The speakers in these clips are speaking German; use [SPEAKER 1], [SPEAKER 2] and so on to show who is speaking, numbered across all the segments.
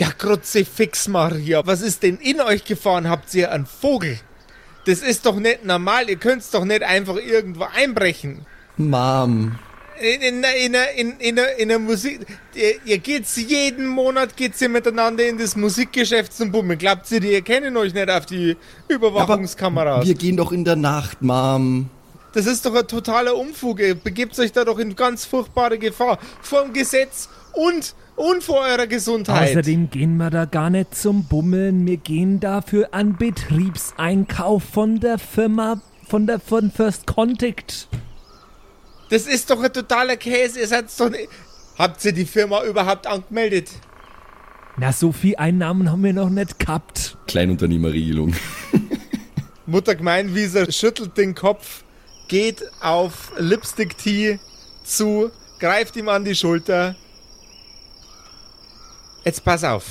[SPEAKER 1] Ja, Kruzifix Maria, was ist denn in euch gefahren? Habt ihr einen Vogel? Das ist doch nicht normal, ihr könnt's doch nicht einfach irgendwo einbrechen.
[SPEAKER 2] Mom.
[SPEAKER 1] In, in, in, in, in, in der Musik, ihr, ihr geht's jeden Monat geht's ihr miteinander in das Musikgeschäft zum Bummen. Glaubt ihr, die erkennen euch nicht auf die Überwachungskameras?
[SPEAKER 2] Wir gehen doch in der Nacht, Mom.
[SPEAKER 1] Das ist doch ein totaler Umfug. Ihr begebt euch da doch in ganz furchtbare Gefahr. Vor dem Gesetz und, und vor eurer Gesundheit.
[SPEAKER 3] Außerdem gehen wir da gar nicht zum Bummeln. Wir gehen dafür an Betriebseinkauf von der Firma, von der von First Contact.
[SPEAKER 1] Das ist doch ein totaler Käse. Ihr seid doch nicht. Habt ihr die Firma überhaupt angemeldet?
[SPEAKER 3] Na, so viel Einnahmen haben wir noch nicht gehabt.
[SPEAKER 2] Kleinunternehmerregelung.
[SPEAKER 1] Mutter Gemeinwieser schüttelt den Kopf, geht auf Lipstick Tea zu, greift ihm an die Schulter. Jetzt pass auf.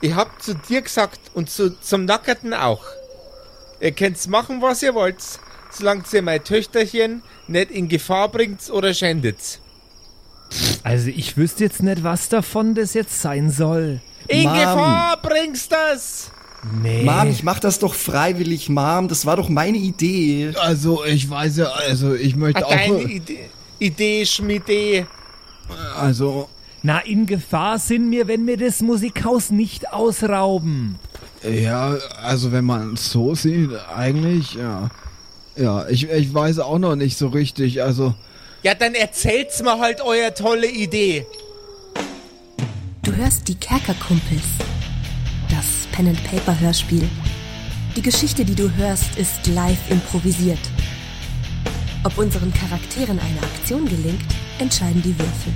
[SPEAKER 1] Ich hab zu dir gesagt und zu, zum Nackerten auch. Ihr könnt's machen, was ihr wollt, solange ihr mein Töchterchen nicht in Gefahr bringt oder schändet.
[SPEAKER 3] Also ich wüsste jetzt nicht, was davon das jetzt sein soll.
[SPEAKER 1] In
[SPEAKER 2] Mom.
[SPEAKER 1] Gefahr bringst das!
[SPEAKER 3] Nee.
[SPEAKER 2] Mom, ich mach das doch freiwillig, Mom. Das war doch meine Idee.
[SPEAKER 4] Also, ich weiß ja, also ich möchte
[SPEAKER 1] Deine
[SPEAKER 4] auch.
[SPEAKER 1] Idee, Idee, Schmiede.
[SPEAKER 4] Also,
[SPEAKER 3] Na, in Gefahr sind wir, wenn wir das Musikhaus nicht ausrauben.
[SPEAKER 4] ja, also wenn man es so sieht, eigentlich, ja. Ja, ich, ich weiß auch noch nicht so richtig, also.
[SPEAKER 1] Ja, dann erzählt's mir halt euer tolle Idee.
[SPEAKER 5] Du hörst die Kerkerkumpels. Das Pen and Paper Hörspiel. Die Geschichte, die du hörst, ist live improvisiert. Ob unseren Charakteren eine Aktion gelingt, entscheiden die Würfel.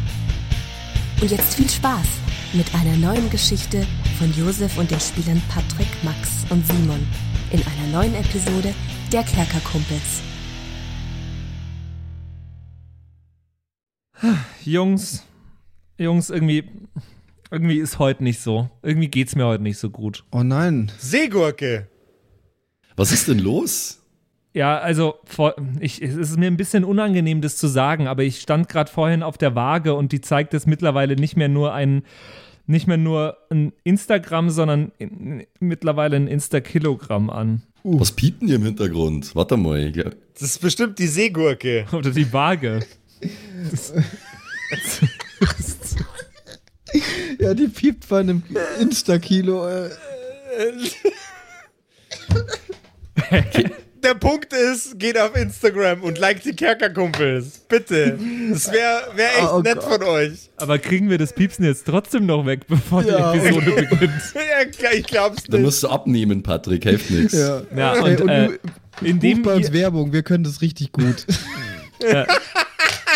[SPEAKER 5] Und jetzt viel Spaß mit einer neuen Geschichte von Josef und den Spielern Patrick, Max und Simon in einer neuen Episode der Kerkerkumpels.
[SPEAKER 3] Jungs, Jungs, irgendwie, irgendwie ist heute nicht so. Irgendwie geht's mir heute nicht so gut.
[SPEAKER 4] Oh nein.
[SPEAKER 1] Seegurke.
[SPEAKER 2] Was ist denn los?
[SPEAKER 3] Ja, also vor, ich, es ist mir ein bisschen unangenehm, das zu sagen, aber ich stand gerade vorhin auf der Waage und die zeigt es mittlerweile nicht mehr nur ein, nicht mehr nur ein Instagramm, sondern in, mittlerweile ein Insta-Kilogramm an.
[SPEAKER 2] Was piept denn hier im Hintergrund? Warte mal. Ja.
[SPEAKER 1] Das ist bestimmt die Seegurke.
[SPEAKER 3] Oder die Waage.
[SPEAKER 4] Ja, die piept bei einem Insta-Kilo. Äh.
[SPEAKER 1] Der Punkt ist, geht auf Instagram und liked die Kerkerkumpels. Bitte. Das wäre wär echt
[SPEAKER 4] Oh
[SPEAKER 1] nett
[SPEAKER 4] Gott.
[SPEAKER 1] von euch.
[SPEAKER 3] Aber kriegen wir das Piepsen jetzt trotzdem noch weg, bevor
[SPEAKER 4] Ja.
[SPEAKER 3] die Episode beginnt?
[SPEAKER 1] Ja, ich glaub's
[SPEAKER 2] Da
[SPEAKER 1] nicht.
[SPEAKER 2] musst du abnehmen, Patrick. Hilft nichts.
[SPEAKER 4] Ja.
[SPEAKER 3] Ja, und,
[SPEAKER 4] und
[SPEAKER 3] äh,
[SPEAKER 4] du-
[SPEAKER 3] indem
[SPEAKER 4] Buch bei uns Werbung, wir können das richtig gut.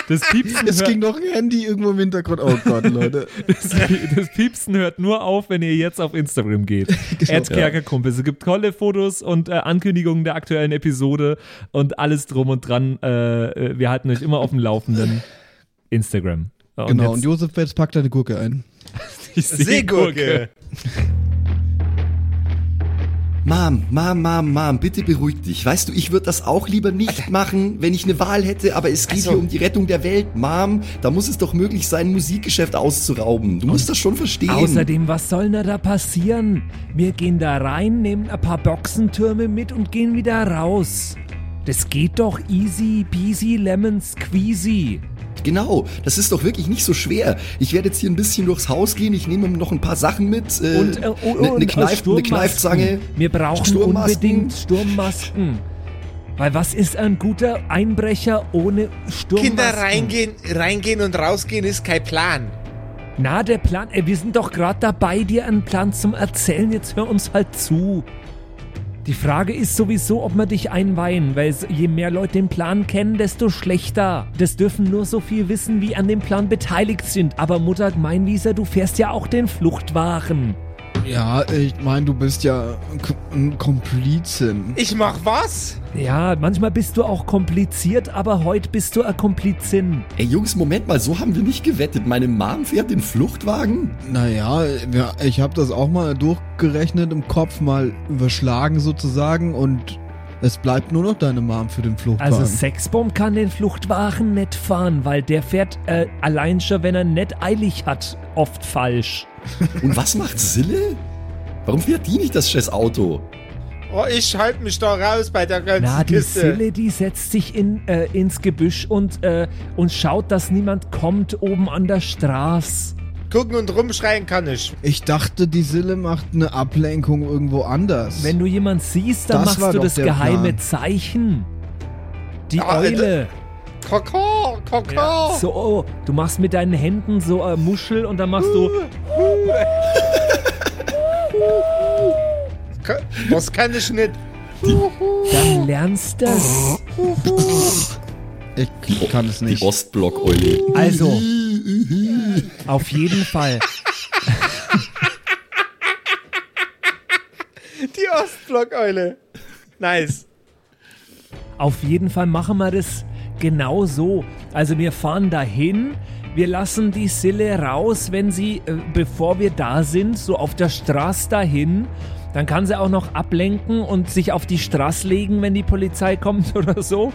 [SPEAKER 3] das Piepsen
[SPEAKER 4] Es
[SPEAKER 3] hört,
[SPEAKER 4] ging noch ein Handy irgendwo im Hintergrund. Oh Gott, Leute.
[SPEAKER 3] Das, das Piepsen hört nur auf, wenn ihr jetzt auf Instagram geht.
[SPEAKER 4] Genau.
[SPEAKER 3] Erzkerkerkumpel. Es gibt tolle Fotos und äh, Ankündigungen der aktuellen Episode und alles drum und dran. Äh, äh, wir halten euch immer auf dem Laufenden. Instagram. Und
[SPEAKER 4] Genau, und
[SPEAKER 3] jetzt
[SPEAKER 4] Josef jetzt packt eine Gurke ein.
[SPEAKER 3] die
[SPEAKER 1] Seegurke.
[SPEAKER 2] Mom, Mom, Mom, Mom, bitte beruhig dich. Weißt du, ich würde das auch lieber nicht machen, wenn ich eine Wahl hätte, aber es geht
[SPEAKER 1] Also-
[SPEAKER 2] hier um die Rettung der Welt. Mom, da muss es doch möglich sein, ein Musikgeschäft auszurauben. Du musst das schon verstehen.
[SPEAKER 3] Außerdem, was soll denn da passieren? Wir gehen da rein, nehmen ein paar Boxentürme mit und gehen wieder raus. Das geht doch easy peasy lemon squeezy.
[SPEAKER 2] Genau, das ist doch wirklich nicht so schwer. Ich werde jetzt hier ein bisschen durchs Haus gehen, ich nehme noch ein paar Sachen mit. Äh,
[SPEAKER 3] Und, äh, oh,
[SPEAKER 2] ne, ne Kneif, eine
[SPEAKER 3] Sturmmasken.
[SPEAKER 2] Kneifzange.
[SPEAKER 3] Wir brauchen
[SPEAKER 2] Sturmmasken.
[SPEAKER 3] unbedingt Sturmmasken. Weil was ist ein guter Einbrecher ohne Sturmmasken?
[SPEAKER 1] Kinder reingehen, reingehen und rausgehen ist kein Plan.
[SPEAKER 3] Na, der Plan, ey, wir sind doch gerade dabei, dir einen Plan zum Erzählen. Jetzt hör uns halt zu. Die Frage ist sowieso, ob wir dich einweihen, weil je mehr Leute den Plan kennen, desto schlechter. Das dürfen nur so viel wissen, wie an dem Plan beteiligt sind. Aber Mutter Gemeinwieser, du fährst ja auch den Fluchtwagen.
[SPEAKER 4] Ja, ich meine, du bist ja ein Komplizin.
[SPEAKER 1] Ich mach was?
[SPEAKER 3] Ja, manchmal bist du auch kompliziert, aber heute bist du eine Komplizin.
[SPEAKER 2] Ey Jungs, Moment mal, so haben wir nicht gewettet. Meine Mom fährt den Fluchtwagen?
[SPEAKER 4] Naja, ja, ich habe das auch mal durchgerechnet im Kopf, mal überschlagen sozusagen und es bleibt nur noch deine Mom für den Fluchtwagen.
[SPEAKER 3] Also Sexbomb kann den Fluchtwagen nicht fahren, weil der fährt äh, allein schon, wenn er nicht eilig hat, oft falsch.
[SPEAKER 2] Und was macht Sille? Warum fährt die nicht das scheiß Auto?
[SPEAKER 1] Oh, ich halte mich da raus bei der ganzen
[SPEAKER 3] Na, die
[SPEAKER 1] Kiste.
[SPEAKER 3] Sille, die setzt sich in, äh, ins Gebüsch und, äh, und schaut, dass niemand kommt oben an der Straße.
[SPEAKER 1] Gucken und rumschreien kann ich.
[SPEAKER 4] Ich dachte, die Sille macht eine Ablenkung irgendwo anders.
[SPEAKER 3] Wenn du jemand siehst, dann
[SPEAKER 4] Das
[SPEAKER 3] machst du das geheime
[SPEAKER 4] Plan.
[SPEAKER 3] Zeichen. Die
[SPEAKER 1] Ja,
[SPEAKER 3] Eule.
[SPEAKER 1] Kaka, Kaka.
[SPEAKER 3] So, oh, du machst mit deinen Händen so eine Muschel und dann machst du.
[SPEAKER 1] Was kann ich nicht?
[SPEAKER 3] Dann lernst das.
[SPEAKER 4] ich, kann es
[SPEAKER 2] Die
[SPEAKER 4] nicht.
[SPEAKER 2] Ostblock-Eule.
[SPEAKER 3] Also, auf jeden Fall.
[SPEAKER 1] Die Ostblockeule. Nice.
[SPEAKER 3] Auf jeden Fall machen wir das genau so. Also wir fahren dahin, wir lassen die Sille raus, wenn sie, äh, bevor wir da sind, so auf der Straße dahin. Dann kann sie auch noch ablenken und sich auf die Straße legen, wenn die Polizei kommt oder so.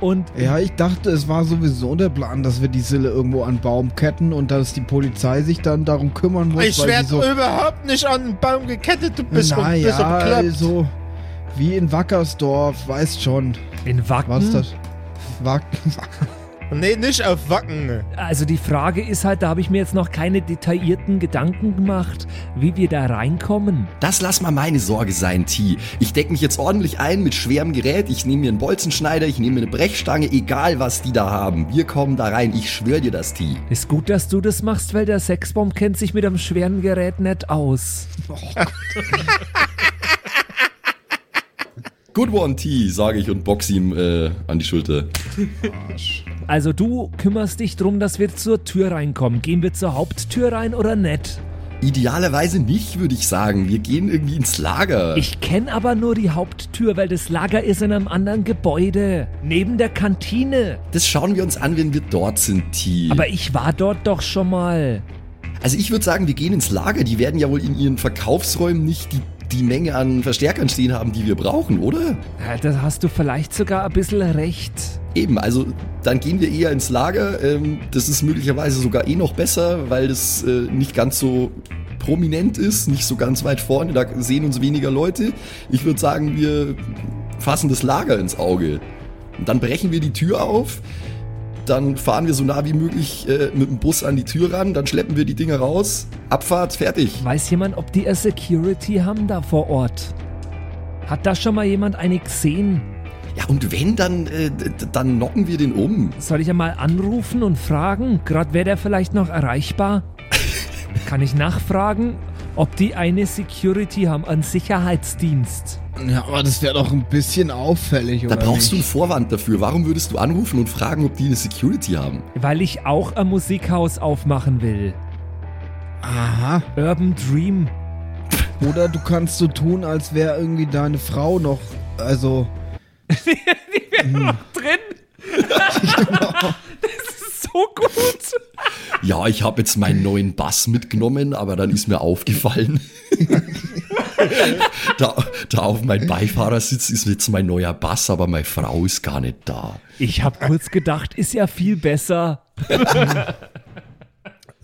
[SPEAKER 3] Und
[SPEAKER 4] Ja, ich dachte, es war sowieso der Plan, dass wir die Sille irgendwo an einen Baum ketten und dass die Polizei sich dann darum kümmern muss,
[SPEAKER 1] Ich werde
[SPEAKER 4] so...
[SPEAKER 1] überhaupt nicht an den Baum gekettet. Du bist, bist
[SPEAKER 4] naja,
[SPEAKER 1] du bekloppt.
[SPEAKER 4] so wie in Wackersdorf, weißt schon.
[SPEAKER 3] in Wacken.
[SPEAKER 4] Was das? Wack
[SPEAKER 1] Nee, nicht auf Wacken.
[SPEAKER 3] Also die Frage ist halt, da habe ich mir jetzt noch keine detaillierten Gedanken gemacht, wie wir da reinkommen.
[SPEAKER 2] Das lass mal meine Sorge sein, T. Ich deck mich jetzt ordentlich ein mit schwerem Gerät. Ich nehme mir einen Bolzenschneider, ich nehme mir eine Brechstange, egal was die da haben. Wir kommen da rein. Ich schwör dir das, T.
[SPEAKER 3] Ist gut, dass du das machst, weil der Sexbomb kennt sich mit einem schweren Gerät nicht aus.
[SPEAKER 2] Good one, T, sage ich und box ihm äh, an die Schulter.
[SPEAKER 3] Also du kümmerst dich drum, dass wir zur Tür reinkommen. Gehen wir zur Haupttür rein oder nicht?
[SPEAKER 2] Idealerweise nicht, würde ich sagen. Wir gehen irgendwie ins Lager.
[SPEAKER 3] Ich kenne aber nur die Haupttür, weil das Lager ist in einem anderen Gebäude. Neben der Kantine.
[SPEAKER 2] das schauen wir uns an, wenn wir dort sind, T.
[SPEAKER 3] Aber ich war dort doch schon mal.
[SPEAKER 2] Also ich würde sagen, wir gehen ins Lager. Die werden ja wohl in ihren Verkaufsräumen nicht die, die Menge an Verstärkern stehen haben, die wir brauchen, oder?
[SPEAKER 3] Ja, da hast du vielleicht sogar ein bisschen recht.
[SPEAKER 2] Eben, also dann gehen wir eher ins Lager. Ähm, das ist möglicherweise sogar eh noch besser, weil das äh, nicht ganz so prominent ist, nicht so ganz weit vorne. Da sehen uns weniger Leute. Ich würde sagen, wir fassen das Lager ins Auge. Und dann brechen wir die Tür auf. Dann fahren wir so nah wie möglich äh, mit dem Bus an die Tür ran. Dann schleppen wir die Dinger raus. Abfahrt, fertig.
[SPEAKER 3] Weiß jemand, ob die eine Security haben da vor Ort? Hat da schon mal jemand eine gesehen?
[SPEAKER 2] Ja, und wenn, dann, äh, dann knocken wir den um.
[SPEAKER 3] Soll ich ja mal anrufen und fragen? Gerade wäre der vielleicht noch erreichbar? Kann ich nachfragen, ob die eine Security haben, einen Sicherheitsdienst?
[SPEAKER 4] Ja, aber das wäre doch ein bisschen auffällig,
[SPEAKER 2] Da
[SPEAKER 4] oder
[SPEAKER 2] brauchst du einen
[SPEAKER 4] nicht?
[SPEAKER 2] Vorwand dafür. Warum würdest du anrufen und fragen, ob die eine Security haben?
[SPEAKER 3] Weil ich auch ein Musikhaus aufmachen will.
[SPEAKER 4] Aha.
[SPEAKER 3] Urban Dream.
[SPEAKER 4] Oder du kannst so tun, als wäre irgendwie deine Frau noch, also...
[SPEAKER 3] Drin? das ist so gut.
[SPEAKER 2] Ja, ich habe jetzt meinen neuen Bass mitgenommen, aber dann ist mir aufgefallen, da, da auf meinem Beifahrersitz ist jetzt mein neuer Bass, aber meine Frau ist gar nicht da.
[SPEAKER 3] Ich habe kurz gedacht, ist ja viel besser.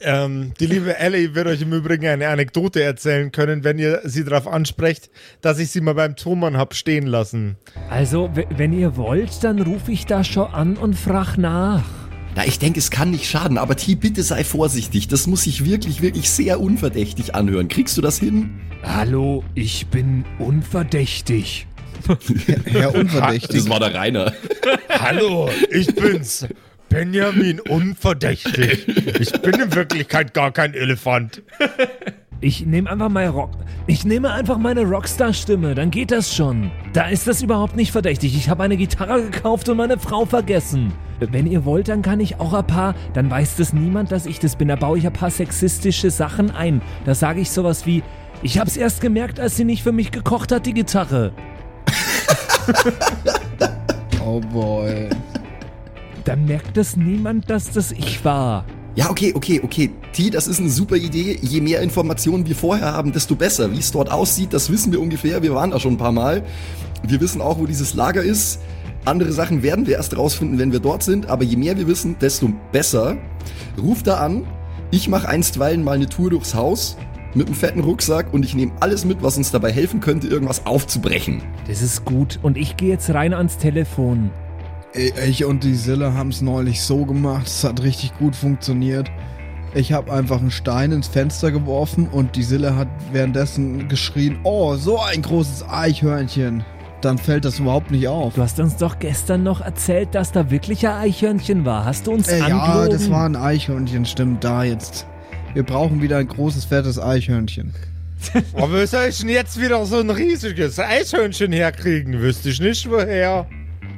[SPEAKER 1] Ähm, die liebe Ellie wird euch im Übrigen eine Anekdote erzählen können, wenn ihr sie darauf ansprecht, dass ich sie mal beim Thomann hab stehen lassen.
[SPEAKER 3] Also, wenn ihr wollt, dann rufe ich da schon an und frag nach.
[SPEAKER 2] Na, ich denke, es kann nicht schaden, aber T, bitte sei vorsichtig. Das muss sich wirklich, wirklich sehr unverdächtig anhören. Kriegst du das hin?
[SPEAKER 3] Hallo, ich bin unverdächtig.
[SPEAKER 4] Herr Unverdächtig.
[SPEAKER 2] war der Rainer.
[SPEAKER 1] Hallo, ich bin's. Benjamin Unverdächtig. Ich bin in Wirklichkeit gar kein Elefant.
[SPEAKER 3] Ich nehme einfach meine Rock. Ich nehme einfach meine Rockstar-Stimme, dann geht das schon. Da ist das überhaupt nicht verdächtig. Ich habe eine Gitarre gekauft und meine Frau vergessen. Wenn ihr wollt, dann kann ich auch ein paar. Dann weiß das niemand, dass ich das bin. Da baue ich ein paar sexistische Sachen ein. Da sage ich sowas wie: Ich hab's erst gemerkt, als sie nicht für mich gekocht hat, die Gitarre.
[SPEAKER 4] Oh boy.
[SPEAKER 3] Dann merkt das niemand, dass das ich war.
[SPEAKER 2] Ja, okay, okay, okay. T, das ist eine super Idee. Je mehr Informationen wir vorher haben, desto besser. Wie es dort aussieht, das wissen wir ungefähr. Wir waren da schon ein paar Mal. Wir wissen auch, wo dieses Lager ist. Andere Sachen werden wir erst rausfinden, wenn wir dort sind. Aber je mehr wir wissen, desto besser. Ruf da an Ich mache einstweilen mal eine Tour durchs Haus mit einem fetten Rucksack und ich nehme alles mit, was uns dabei helfen könnte, irgendwas aufzubrechen.
[SPEAKER 3] Das ist gut. Und ich gehe jetzt rein ans Telefon.
[SPEAKER 4] Ich und die Sille haben es neulich so gemacht, es hat richtig gut funktioniert. Ich habe einfach einen Stein ins Fenster geworfen und die Sille hat währenddessen geschrien, oh, so ein großes Eichhörnchen. Dann fällt das überhaupt nicht auf.
[SPEAKER 3] Du hast uns doch gestern noch erzählt, dass da wirklich ein Eichhörnchen war. Hast du uns
[SPEAKER 4] Äh, ja, das war ein Eichhörnchen, stimmt da jetzt. Wir brauchen wieder ein großes, fettes Eichhörnchen.
[SPEAKER 1] Aber wie soll ich denn jetzt wieder so ein riesiges Eichhörnchen herkriegen? Wüsste ich nicht woher.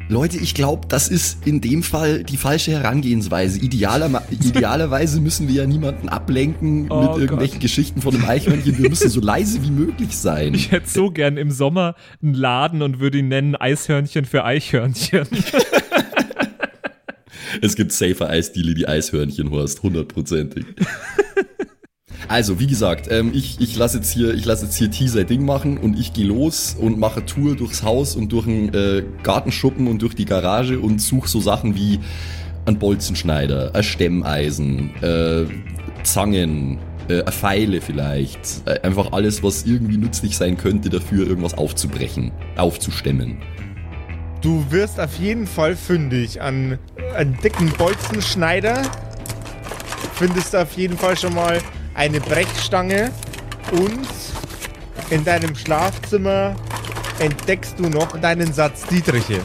[SPEAKER 2] Leute, ich glaube, das ist in dem Fall die falsche Herangehensweise. Idealer, idealerweise müssen wir ja niemanden ablenken
[SPEAKER 3] Oh
[SPEAKER 2] mit
[SPEAKER 3] Gott.
[SPEAKER 2] irgendwelchen Geschichten von einem Eichhörnchen. Wir müssen so leise wie möglich sein.
[SPEAKER 3] Ich hätte so gern im Sommer einen Laden und würde ihn nennen Eishörnchen für Eichhörnchen.
[SPEAKER 2] Es gibt safer Eisdiele, die Eishörnchen horst, hundertprozentig. Also, wie gesagt, ähm, ich, ich lasse jetzt hier, ich lasse jetzt hier T sein Ding machen und ich gehe los und mache Tour durchs Haus und durch den äh, Gartenschuppen und durch die Garage und suche so Sachen wie ein Bolzenschneider, ein Stemmeisen, äh, Zangen, äh, Pfeile vielleicht. Äh, einfach alles, was irgendwie nützlich sein könnte, dafür irgendwas aufzubrechen, aufzustemmen.
[SPEAKER 1] Du wirst auf jeden Fall fündig an einen dicken Bolzenschneider. Findest auf jeden Fall schon mal eine Brechstange und in deinem Schlafzimmer entdeckst du noch deinen Satz Dietriche.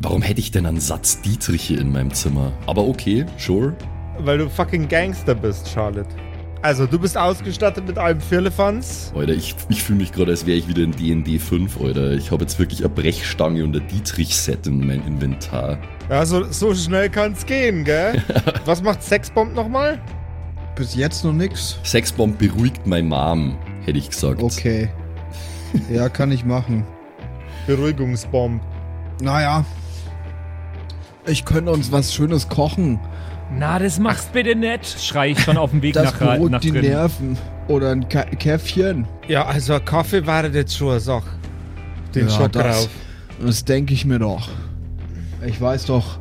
[SPEAKER 2] Warum hätte ich denn einen Satz Dietriche in meinem Zimmer? Aber okay, sure.
[SPEAKER 1] Weil du fucking Gangster bist, Charlotte. Also, du bist ausgestattet mit allem Firlefanz.
[SPEAKER 2] Alter, ich, ich fühle mich gerade, als wäre ich wieder in D&D 5, Alter. Ich habe jetzt wirklich eine Brechstange und ein Dietrich-Set in mein Inventar.
[SPEAKER 1] Ja, so, so schnell kann's gehen, gell? Was macht Sexbomb nochmal?
[SPEAKER 4] Bis jetzt noch nix.
[SPEAKER 2] Sexbomb beruhigt mein Mom, hätte ich gesagt.
[SPEAKER 4] Okay. Ja, kann ich machen.
[SPEAKER 1] Beruhigungsbomb.
[SPEAKER 4] Naja. Ich könnte uns was Schönes kochen.
[SPEAKER 3] Na, das machst bitte nicht, schrei ich schon auf dem Weg
[SPEAKER 4] Das
[SPEAKER 3] nach,
[SPEAKER 4] beruhigt
[SPEAKER 3] nach
[SPEAKER 4] die
[SPEAKER 3] drin.
[SPEAKER 4] Nerven. Oder ein Ka Käffchen.
[SPEAKER 1] Ja, also Kaffee war das jetzt schon eine Sache. Den
[SPEAKER 4] Ja,
[SPEAKER 1] Schock
[SPEAKER 4] das-
[SPEAKER 1] drauf.
[SPEAKER 4] Das denke ich mir doch. Ich weiß doch,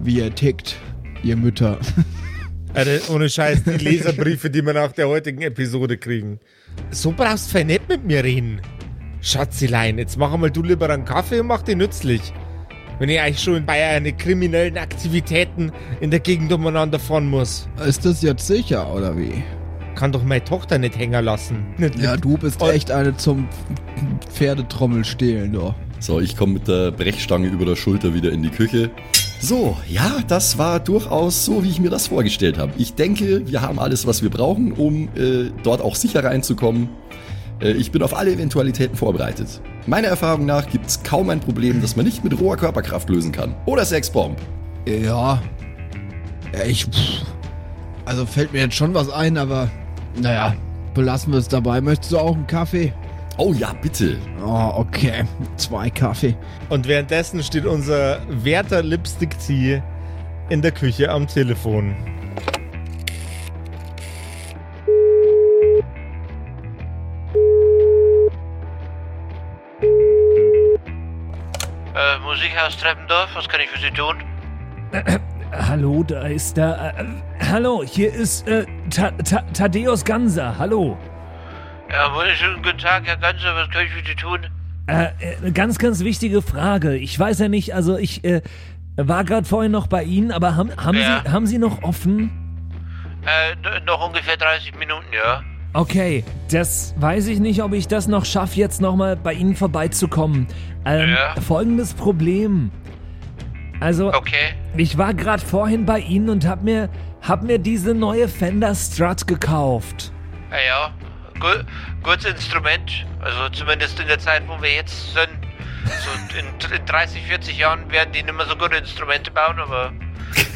[SPEAKER 4] wie ihr tickt, ihr Mütter.
[SPEAKER 1] Alter, ohne Scheiß, die Leserbriefe, die wir nach der heutigen Episode kriegen. So brauchst du nicht mit mir reden. Schatzilein, jetzt mach mal du lieber einen Kaffee und mach den nützlich. Wenn ich eigentlich schon bei einer kriminellen Aktivitäten in der Gegend umeinander fahren muss.
[SPEAKER 4] Ist das jetzt sicher, oder wie?
[SPEAKER 1] Kann doch meine Tochter nicht hängen lassen. Nicht
[SPEAKER 4] Ja, du bist
[SPEAKER 1] Und-
[SPEAKER 4] echt eine zum Pferdetrommel stehlen, doch.
[SPEAKER 2] So, ich komme mit der Brechstange über der Schulter wieder in die Küche. So, ja, das war durchaus so, wie ich mir das vorgestellt habe. Ich denke, wir haben alles, was wir brauchen, um äh, dort auch sicher reinzukommen. Äh, ich bin auf alle Eventualitäten vorbereitet. Meiner Erfahrung nach gibt es kaum ein Problem, das man nicht mit roher Körperkraft lösen kann. Oder Sexbomb.
[SPEAKER 4] Ja. ja ich. Pff. Also fällt mir jetzt schon was ein, aber. Naja, belassen wir es dabei. Möchtest du auch einen Kaffee?
[SPEAKER 2] Oh ja, bitte.
[SPEAKER 4] Oh, okay. Zwei Kaffee.
[SPEAKER 1] Und währenddessen steht unser werter Lipstick Tea in der Küche am Telefon.
[SPEAKER 6] Äh, Musikhaus Treppendorf, was kann ich für Sie tun?
[SPEAKER 3] Hallo, da ist der. Äh, hallo, hier ist äh, Ta Ta Thaddeus Ganser. Hallo.
[SPEAKER 6] Ja, wunderschönen guten Tag, Herr Ganser, was kann ich für Sie tun?
[SPEAKER 3] Äh, äh, ganz, ganz wichtige Frage. Ich weiß ja nicht, also ich äh, war gerade vorhin noch bei Ihnen, aber haben, haben,
[SPEAKER 6] Ja.
[SPEAKER 3] Sie, haben Sie noch offen?
[SPEAKER 6] Äh, noch ungefähr 30 Minuten, ja?
[SPEAKER 3] Okay, das weiß ich nicht, ob ich das noch schaffe, jetzt nochmal bei Ihnen vorbeizukommen. Ähm,
[SPEAKER 6] Ja.
[SPEAKER 3] Folgendes Problem. Also,
[SPEAKER 6] Okay.
[SPEAKER 3] ich war gerade vorhin bei Ihnen und hab mir, hab mir diese neue Fender Strut gekauft.
[SPEAKER 6] Ja, ja. Gu gutes Instrument. Also zumindest in der Zeit, wo wir jetzt sind. So in, in 30, 40 Jahren werden die nicht mehr so gute Instrumente bauen, aber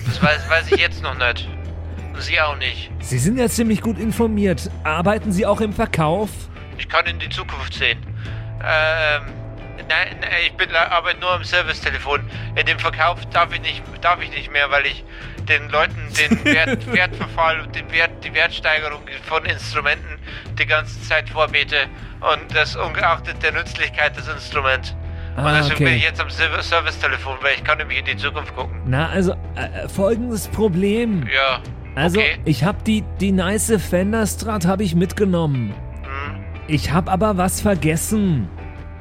[SPEAKER 6] das weiß, weiß ich jetzt noch nicht. Sie auch nicht.
[SPEAKER 3] Sie sind ja ziemlich gut informiert. Arbeiten Sie auch im Verkauf?
[SPEAKER 6] Ich kann in die Zukunft sehen. Ähm, nein, nein, ich bin arbeite nur am Servicetelefon. In dem Verkauf darf ich nicht, darf ich nicht mehr, weil ich den Leuten den Wert, Wertverfall und den Wert, die Wertsteigerung von Instrumenten die ganze Zeit vorbete. Und das ungeachtet der Nützlichkeit des Instruments. Und
[SPEAKER 3] Ah,
[SPEAKER 6] deswegen bin
[SPEAKER 3] okay.
[SPEAKER 6] ich jetzt am Serv- Servicetelefon, weil ich kann nämlich in die Zukunft gucken.
[SPEAKER 3] Na, also, äh, folgendes Problem.
[SPEAKER 6] Ja,
[SPEAKER 3] Also,
[SPEAKER 6] Okay.
[SPEAKER 3] ich habe die, die nice Fender Strat habe ich mitgenommen.
[SPEAKER 6] Hm,
[SPEAKER 3] Ich habe aber was vergessen.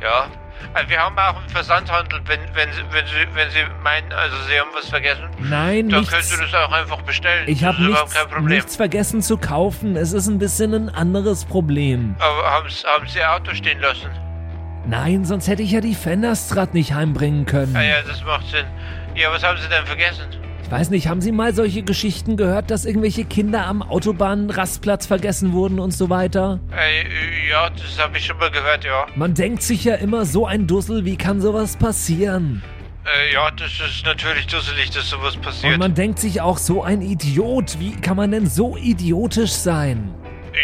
[SPEAKER 6] ja. Also wir haben auch einen Versandhandel, wenn, wenn, Sie, wenn, Sie, wenn Sie meinen, also Sie haben was vergessen,
[SPEAKER 3] Nein,
[SPEAKER 6] dann
[SPEAKER 3] nichts.
[SPEAKER 6] können Sie das auch einfach bestellen.
[SPEAKER 3] Ich habe nichts, nichts vergessen zu kaufen. Es ist ein bisschen ein anderes Problem.
[SPEAKER 6] Aber haben, Sie- haben Sie Ihr Auto stehen lassen?
[SPEAKER 3] Nein, sonst hätte ich ja die Fender Strat nicht heimbringen können.
[SPEAKER 6] Ah ja, das macht Sinn. Ja, was haben Sie denn vergessen?
[SPEAKER 3] Weiß nicht, haben Sie mal solche Geschichten gehört, dass irgendwelche Kinder am Autobahnrastplatz vergessen wurden und so weiter?
[SPEAKER 6] Äh, ja, das habe ich schon mal gehört, ja.
[SPEAKER 3] Man denkt sich ja immer, so ein Dussel, wie kann sowas passieren?
[SPEAKER 6] Äh, ja, das ist natürlich dusselig, dass sowas passiert.
[SPEAKER 3] Und man denkt sich auch, so ein Idiot, wie kann man denn so idiotisch sein?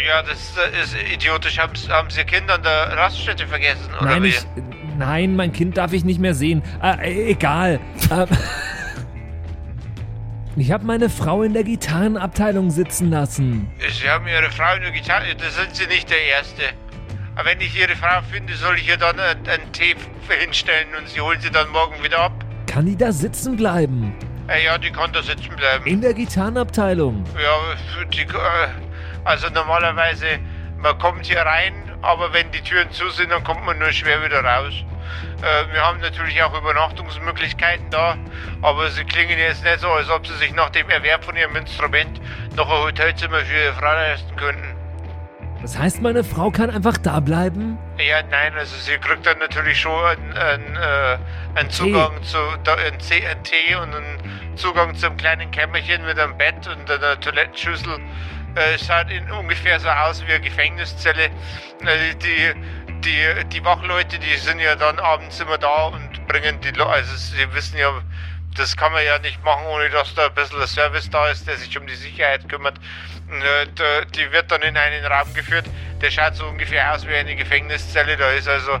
[SPEAKER 6] ja, das äh, ist idiotisch. Haben, haben Sie Kinder an der Raststätte vergessen, oder
[SPEAKER 3] Nein,
[SPEAKER 6] wie?
[SPEAKER 3] ich, nein, mein Kind darf ich nicht mehr sehen. Äh, egal. Ich habe meine Frau in der Gitarrenabteilung sitzen lassen.
[SPEAKER 6] Sie haben Ihre Frau in der Gitarre... Da sind Sie nicht der Erste. Aber wenn ich Ihre Frau finde, soll ich ihr dann einen, Tee hinstellen und Sie holen sie dann morgen wieder ab?
[SPEAKER 3] Kann die da sitzen bleiben?
[SPEAKER 6] Ja, die kann da sitzen bleiben.
[SPEAKER 3] In der Gitarrenabteilung.
[SPEAKER 6] Ja, die, äh, also normalerweise, man kommt hier rein, aber wenn die Türen zu sind, dann kommt man nur schwer wieder raus. Äh, wir haben natürlich auch Übernachtungsmöglichkeiten da, aber sie klingen jetzt nicht so, als ob sie sich nach dem Erwerb von ihrem Instrument noch ein Hotelzimmer für ihre Frau leisten könnten.
[SPEAKER 3] Das heißt, meine Frau kann einfach da bleiben?
[SPEAKER 6] Ja, nein, also sie kriegt dann natürlich schon einen, einen, äh, einen Zugang zu Tee, einen Tee und einen Zugang zum kleinen Kämmerchen mit einem Bett und einer Toilettenschüssel. Äh, es schaut in ungefähr so aus wie eine Gefängniszelle. Die, die, die Wachleute, die sind ja dann abends immer da und bringen die Leute, also sie wissen ja, das kann man ja nicht machen, ohne dass da ein bisschen ein Service da ist, der sich um die Sicherheit kümmert. Äh, da- Die wird dann in einen Raum geführt, der schaut so ungefähr aus wie eine Gefängniszelle. Da ist also,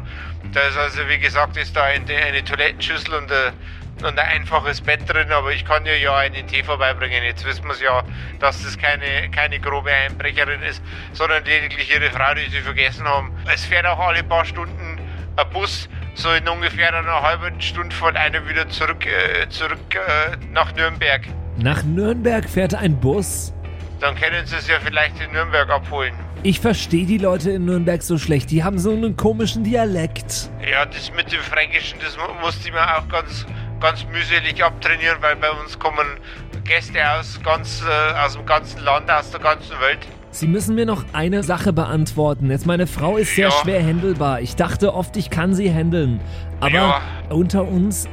[SPEAKER 6] da ist also wie gesagt, ist da eine, eine Toilettenschüssel und ein, und ein einfaches Bett drin, aber ich kann ihr ja einen Tee vorbeibringen. Jetzt wissen wir es ja, dass das keine, keine grobe Einbrecherin ist, sondern lediglich ihre Frau, die sie vergessen haben. Es fährt auch alle paar Stunden ein Bus, so in ungefähr einer halben Stunde fährt einer wieder zurück, äh, zurück äh, nach Nürnberg.
[SPEAKER 3] Nach Nürnberg fährt ein Bus.
[SPEAKER 6] Dann können sie es ja vielleicht in Nürnberg abholen.
[SPEAKER 3] Ich verstehe die Leute in Nürnberg so schlecht. Die haben so einen komischen Dialekt.
[SPEAKER 6] Ja, das mit dem Fränkischen, das mu- musste ich mir auch ganz, ganz mühselig abtrainieren, weil bei uns kommen Gäste aus, ganz, äh, aus dem ganzen Land, aus der ganzen Welt.
[SPEAKER 3] Sie müssen mir noch eine Sache beantworten. Jetzt, meine Frau ist sehr
[SPEAKER 6] Ja.
[SPEAKER 3] schwer händelbar. Ich dachte oft, ich kann sie händeln. Aber
[SPEAKER 6] Ja.
[SPEAKER 3] unter uns,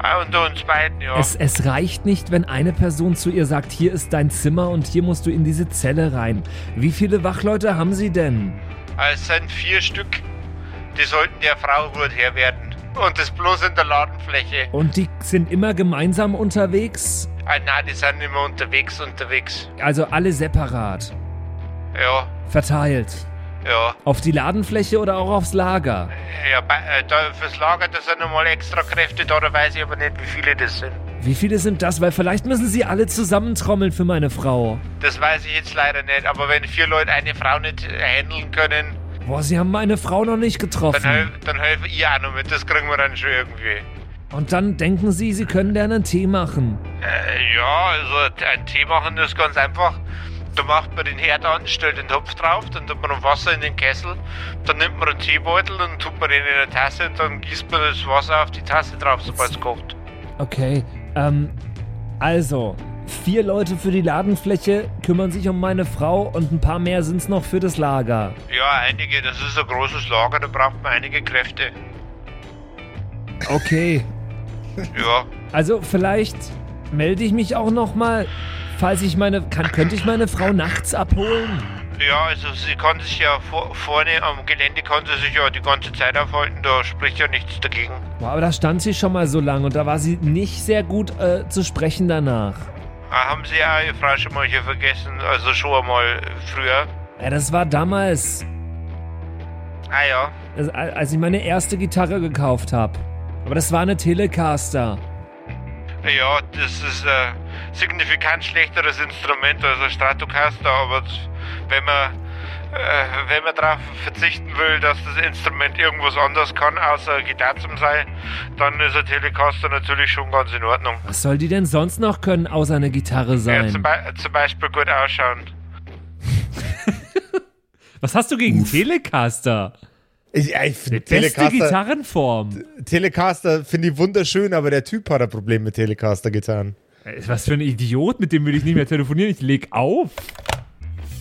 [SPEAKER 6] Ah, unter uns beiden, ja.
[SPEAKER 3] es, es reicht nicht, wenn eine Person zu ihr sagt, hier ist dein Zimmer und hier musst du in diese Zelle rein. Wie viele Wachleute haben Sie denn?
[SPEAKER 6] Es sind vier Stück, die sollten der Frau gut her werden. Und das bloß in der Ladenfläche.
[SPEAKER 3] Und die sind immer gemeinsam unterwegs?
[SPEAKER 6] Ah, nein, die sind immer unterwegs, unterwegs.
[SPEAKER 3] Also alle separat,
[SPEAKER 6] Ja,
[SPEAKER 3] verteilt.
[SPEAKER 6] ja.
[SPEAKER 3] Auf die Ladenfläche oder auch aufs Lager?
[SPEAKER 6] Ja, bei, äh, da fürs Lager, da sind nochmal extra Kräfte da, da weiß ich aber nicht, wie viele das sind.
[SPEAKER 3] Wie viele sind das? Weil vielleicht müssen sie alle zusammentrommeln für meine Frau.
[SPEAKER 6] Das weiß ich jetzt leider nicht, aber wenn vier Leute eine Frau nicht handeln können,
[SPEAKER 3] Boah, sie haben meine Frau noch nicht
[SPEAKER 6] dann,
[SPEAKER 3] getroffen.
[SPEAKER 6] helf, dann helfe ich auch noch mit. Das kriegen wir dann schon irgendwie.
[SPEAKER 3] Und dann denken sie, sie können dir einen Tee machen.
[SPEAKER 6] Äh, ja, also ein Tee machen ist ganz einfach. Da macht man den Herd an, stellt den Topf drauf, dann tut man noch Wasser in den Kessel, dann nimmt man einen Teebeutel, dann tut man den in eine Tasse und dann gießt man das Wasser auf die Tasse drauf, sobald es kocht.
[SPEAKER 3] Okay, ähm, also, vier Leute für die Ladenfläche kümmern sich um meine Frau und ein paar mehr sind's noch für das Lager.
[SPEAKER 6] Ja, einige, das ist ein großes Lager, da braucht man einige Kräfte.
[SPEAKER 3] Okay,
[SPEAKER 6] Ja,
[SPEAKER 3] also vielleicht melde ich mich auch noch mal, falls ich meine, kann, könnte ich meine Frau nachts abholen?
[SPEAKER 6] ja, also sie kann sich ja vor, vorne am Gelände kann sie sich ja die ganze Zeit aufhalten, da spricht ja nichts dagegen.
[SPEAKER 3] Boah, aber da stand sie schon mal so lang und da war sie nicht sehr gut äh, zu sprechen danach.
[SPEAKER 6] Ah, haben Sie Frau schon mal hier vergessen, also schon einmal früher?
[SPEAKER 3] Ja, das war damals,
[SPEAKER 6] Ah ja,
[SPEAKER 3] als- als ich meine erste Gitarre gekauft habe. Aber das war eine Telecaster.
[SPEAKER 6] Ja, das ist ein signifikant schlechteres Instrument als ein Stratocaster, aber wenn man, äh, wenn man darauf verzichten will, dass das Instrument irgendwas anderes kann, außer Gitarre zum sein, dann ist ein Telecaster natürlich schon ganz in Ordnung.
[SPEAKER 3] Was soll die denn sonst noch können, außer eine Gitarre
[SPEAKER 6] Ja,
[SPEAKER 3] sein?
[SPEAKER 6] zum, Be zum Beispiel gut ausschauen.
[SPEAKER 3] Was hast du gegen Telecaster?
[SPEAKER 1] Ich, ich
[SPEAKER 3] Die
[SPEAKER 1] finde
[SPEAKER 3] beste
[SPEAKER 1] Telecaster,
[SPEAKER 3] Gitarrenform.
[SPEAKER 1] Telecaster finde ich wunderschön, aber der Typ hat ein Problem mit Telecaster-Gitarren.
[SPEAKER 3] Was für ein Idiot, mit dem will ich nicht mehr telefonieren. Ich leg auf.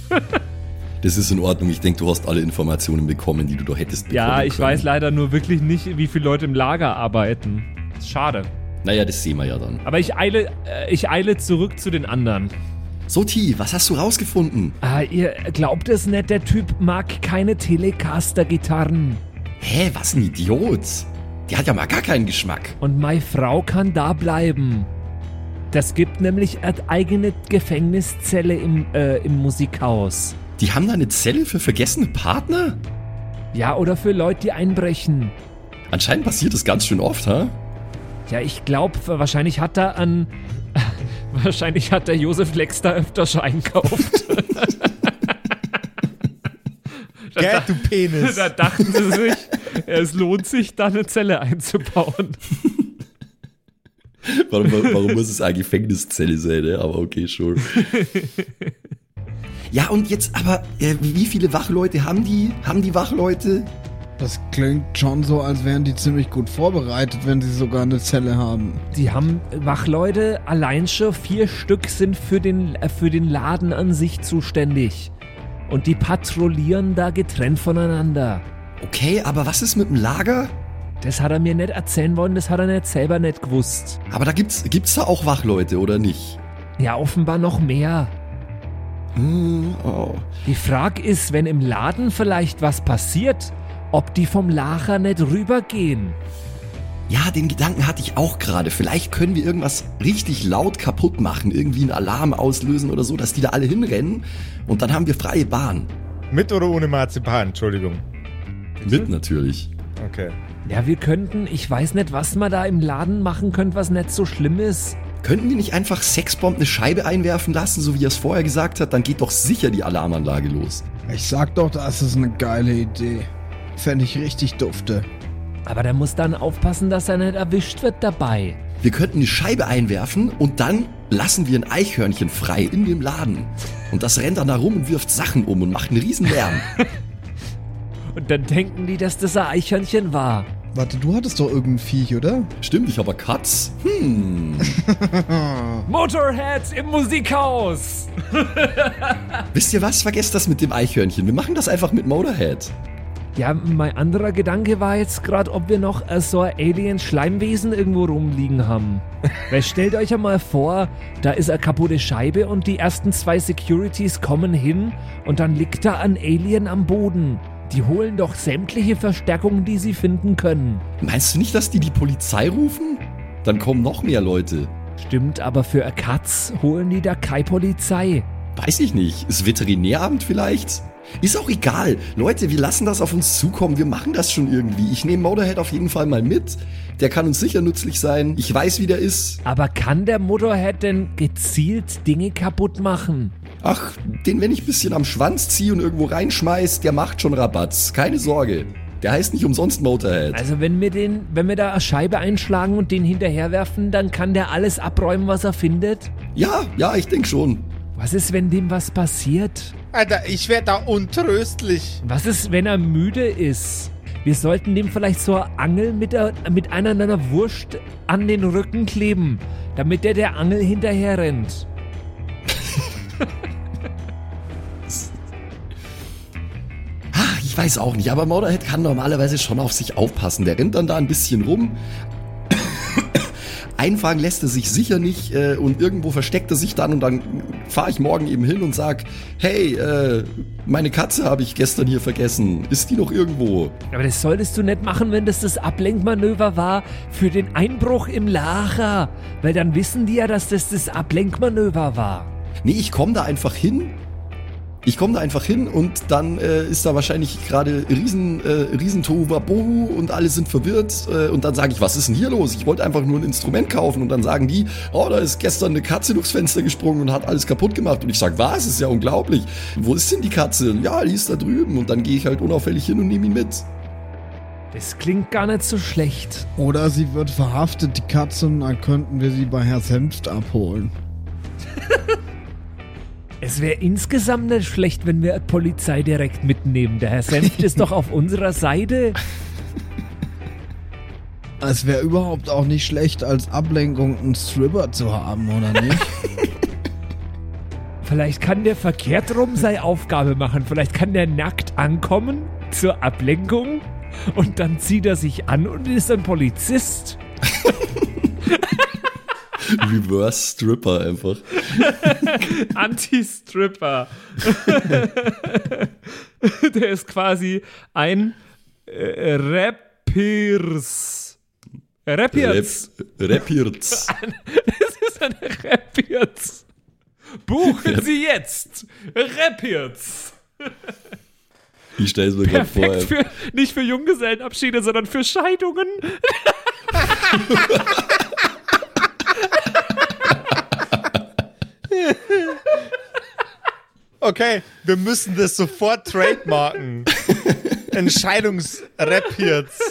[SPEAKER 2] Das ist in Ordnung. Ich denke, du hast alle Informationen bekommen, die du doch hättest bekommen
[SPEAKER 3] Ja, ich
[SPEAKER 2] können.
[SPEAKER 3] weiß leider nur wirklich nicht, wie viele Leute im Lager arbeiten. Schade.
[SPEAKER 2] Naja, das sehen wir ja dann.
[SPEAKER 3] Aber ich eile, äh, ich eile zurück zu den anderen.
[SPEAKER 2] So, T, was hast du rausgefunden?
[SPEAKER 3] Ah, ihr glaubt es nicht, der Typ mag keine Telecaster-Gitarren.
[SPEAKER 2] Hä, was ein Idiot. Die hat ja mal gar keinen Geschmack.
[SPEAKER 3] Und meine Frau kann da bleiben. Das gibt nämlich eine eigene Gefängniszelle im, äh, im Musikhaus.
[SPEAKER 2] Die haben da eine Zelle für vergessene Partner?
[SPEAKER 3] Ja, oder für Leute, die einbrechen.
[SPEAKER 2] Anscheinend passiert das ganz schön oft, ha?
[SPEAKER 3] Ja, ich glaube, wahrscheinlich hat er an. Wahrscheinlich hat der Josef Lex da öfter schon einkauft.
[SPEAKER 1] Gell, du Penis.
[SPEAKER 3] da dachten sie sich, es lohnt sich, da eine Zelle einzubauen.
[SPEAKER 2] Warum, warum muss es eine Gefängniszelle sein, ne? Aber okay, schon. Ja, und jetzt aber, äh, wie viele Wachleute haben die? Haben die Wachleute?
[SPEAKER 4] Das klingt schon so, als wären die ziemlich gut vorbereitet, wenn sie sogar eine Zelle haben.
[SPEAKER 3] Die haben Wachleute, allein schon vier Stück sind für den, äh, für den Laden an sich zuständig. Und die patrouillieren da getrennt voneinander.
[SPEAKER 2] Okay, aber was ist mit dem Lager?
[SPEAKER 3] Das hat er mir nicht erzählen wollen, das hat er nicht selber nicht gewusst.
[SPEAKER 2] Aber da gibt's, gibt's da auch Wachleute, oder nicht?
[SPEAKER 3] Ja, offenbar noch mehr.
[SPEAKER 2] Hm, oh.
[SPEAKER 3] Die Frage ist, wenn im Laden vielleicht was passiert, ob die vom Lager nicht rübergehen.
[SPEAKER 2] Ja, den Gedanken hatte ich auch gerade. Vielleicht können wir irgendwas richtig laut kaputt machen, irgendwie einen Alarm auslösen oder so, dass die da alle hinrennen und dann haben wir freie Bahn.
[SPEAKER 1] Mit oder ohne Marzipan? Entschuldigung.
[SPEAKER 2] Mit natürlich.
[SPEAKER 1] Okay.
[SPEAKER 3] Ja, wir könnten, ich weiß nicht, was man da im Laden machen könnte, was nicht so schlimm ist.
[SPEAKER 2] Könnten wir nicht einfach Sexbomb eine Scheibe einwerfen lassen, so wie er es vorher gesagt hat? Dann geht doch sicher die Alarmanlage los.
[SPEAKER 4] Ich sag doch, das ist eine geile Idee. Fände ich richtig dufte.
[SPEAKER 3] Aber der muss dann aufpassen, dass er nicht erwischt wird dabei.
[SPEAKER 2] Wir könnten eine Scheibe einwerfen und dann lassen wir ein Eichhörnchen frei in dem Laden. Und das rennt dann da rum und wirft Sachen um und macht einen riesen Lärm.
[SPEAKER 3] Und dann denken die, dass das ein Eichhörnchen war.
[SPEAKER 4] Warte, du hattest doch irgendein Viech, oder?
[SPEAKER 2] Stimmt, ich habe Katz. Hm.
[SPEAKER 3] Motorhead im Musikhaus!
[SPEAKER 2] Wisst ihr was? Vergesst das mit dem Eichhörnchen. Wir machen das einfach mit Motorhead.
[SPEAKER 3] Ja, mein anderer Gedanke war jetzt gerade, ob wir noch äh, so ein Alien-Schleimwesen irgendwo rumliegen haben. Weil stellt euch einmal vor, da ist eine kaputte Scheibe und die ersten zwei Securities kommen hin und dann liegt da ein Alien am Boden. Die holen doch sämtliche Verstärkungen, die sie finden können.
[SPEAKER 2] Meinst du nicht, dass die die Polizei rufen? Dann kommen noch mehr Leute.
[SPEAKER 3] Stimmt, aber für Katz holen die da keine Polizei.
[SPEAKER 2] Weiß ich nicht. Ist Veterinäramt vielleicht? Ist auch egal. Leute, wir lassen das auf uns zukommen. Wir machen das schon irgendwie. Ich nehme Motorhead auf jeden Fall mal mit. Der kann uns sicher nützlich sein. Ich weiß, wie der ist.
[SPEAKER 3] Aber kann der Motorhead denn gezielt Dinge kaputt machen?
[SPEAKER 2] Ach, den, wenn ich ein bisschen am Schwanz ziehe und irgendwo reinschmeiß, der macht schon Rabatz. Keine Sorge. Der heißt nicht umsonst Motorhead.
[SPEAKER 3] Also wenn wir den, wenn wir da eine Scheibe einschlagen und den hinterherwerfen, dann kann der alles abräumen, was er findet?
[SPEAKER 2] Ja, ja, ich denke schon.
[SPEAKER 3] Was ist, wenn dem was passiert?
[SPEAKER 1] Alter, ich werde da untröstlich.
[SPEAKER 3] Was ist, wenn er müde ist? Wir sollten dem vielleicht so eine Angel mit, der, mit einer, einer Wurst an den Rücken kleben, damit der der Angel hinterher rennt.
[SPEAKER 2] Ich weiß auch nicht, aber Motorhead kann normalerweise schon auf sich aufpassen. Der rennt dann da ein bisschen rum. Einfangen lässt er sich sicher nicht äh, und irgendwo versteckt er sich dann und dann fahre ich morgen eben hin und sag, hey, äh, meine Katze habe ich gestern hier vergessen. Ist die noch irgendwo?
[SPEAKER 3] Aber das solltest du nicht machen, wenn das das Ablenkmanöver war für den Einbruch im Lager. Weil dann wissen die ja, dass das das Ablenkmanöver war.
[SPEAKER 2] Nee, ich komme da einfach hin. Ich komme da einfach hin und dann äh, ist da wahrscheinlich gerade riesen, äh, riesen Tohuwabohu und alle sind verwirrt. Äh, und dann sage ich, was ist denn hier los? Ich wollte einfach nur ein Instrument kaufen. Und dann sagen die, oh, da ist gestern eine Katze durchs Fenster gesprungen und hat alles kaputt gemacht. Und ich sage, was? Ist ja unglaublich. Wo ist denn die Katze? Ja, die ist da drüben. Und dann gehe ich halt unauffällig hin und nehme ihn mit.
[SPEAKER 3] Das klingt gar nicht so schlecht.
[SPEAKER 4] Oder sie wird verhaftet, die Katze, und dann könnten wir sie bei Herr Senft abholen.
[SPEAKER 3] Es wäre insgesamt nicht schlecht, wenn wir Polizei direkt mitnehmen. Der Herr Senft ist doch auf unserer Seite.
[SPEAKER 4] Es wäre überhaupt auch nicht schlecht, als Ablenkung einen Stripper zu haben, oder nicht?
[SPEAKER 3] Vielleicht kann der verkehrt rum seine Aufgabe machen. Vielleicht kann der nackt ankommen zur Ablenkung und dann zieht er sich an und ist ein Polizist.
[SPEAKER 2] Reverse Stripper einfach.
[SPEAKER 3] Anti-Stripper. Der ist quasi ein äh, Rapiers. Rapiers.
[SPEAKER 2] Rap Rapierts.
[SPEAKER 3] Das ist ein Rapiers. Buchen Sie jetzt Rapiers.
[SPEAKER 2] Ich stelle es mir gerade vor.
[SPEAKER 3] Perfekt für, nicht für Junggesellenabschiede, sondern für Scheidungen.
[SPEAKER 1] Okay, wir müssen das sofort trademarken. Entscheidungsrap jetzt.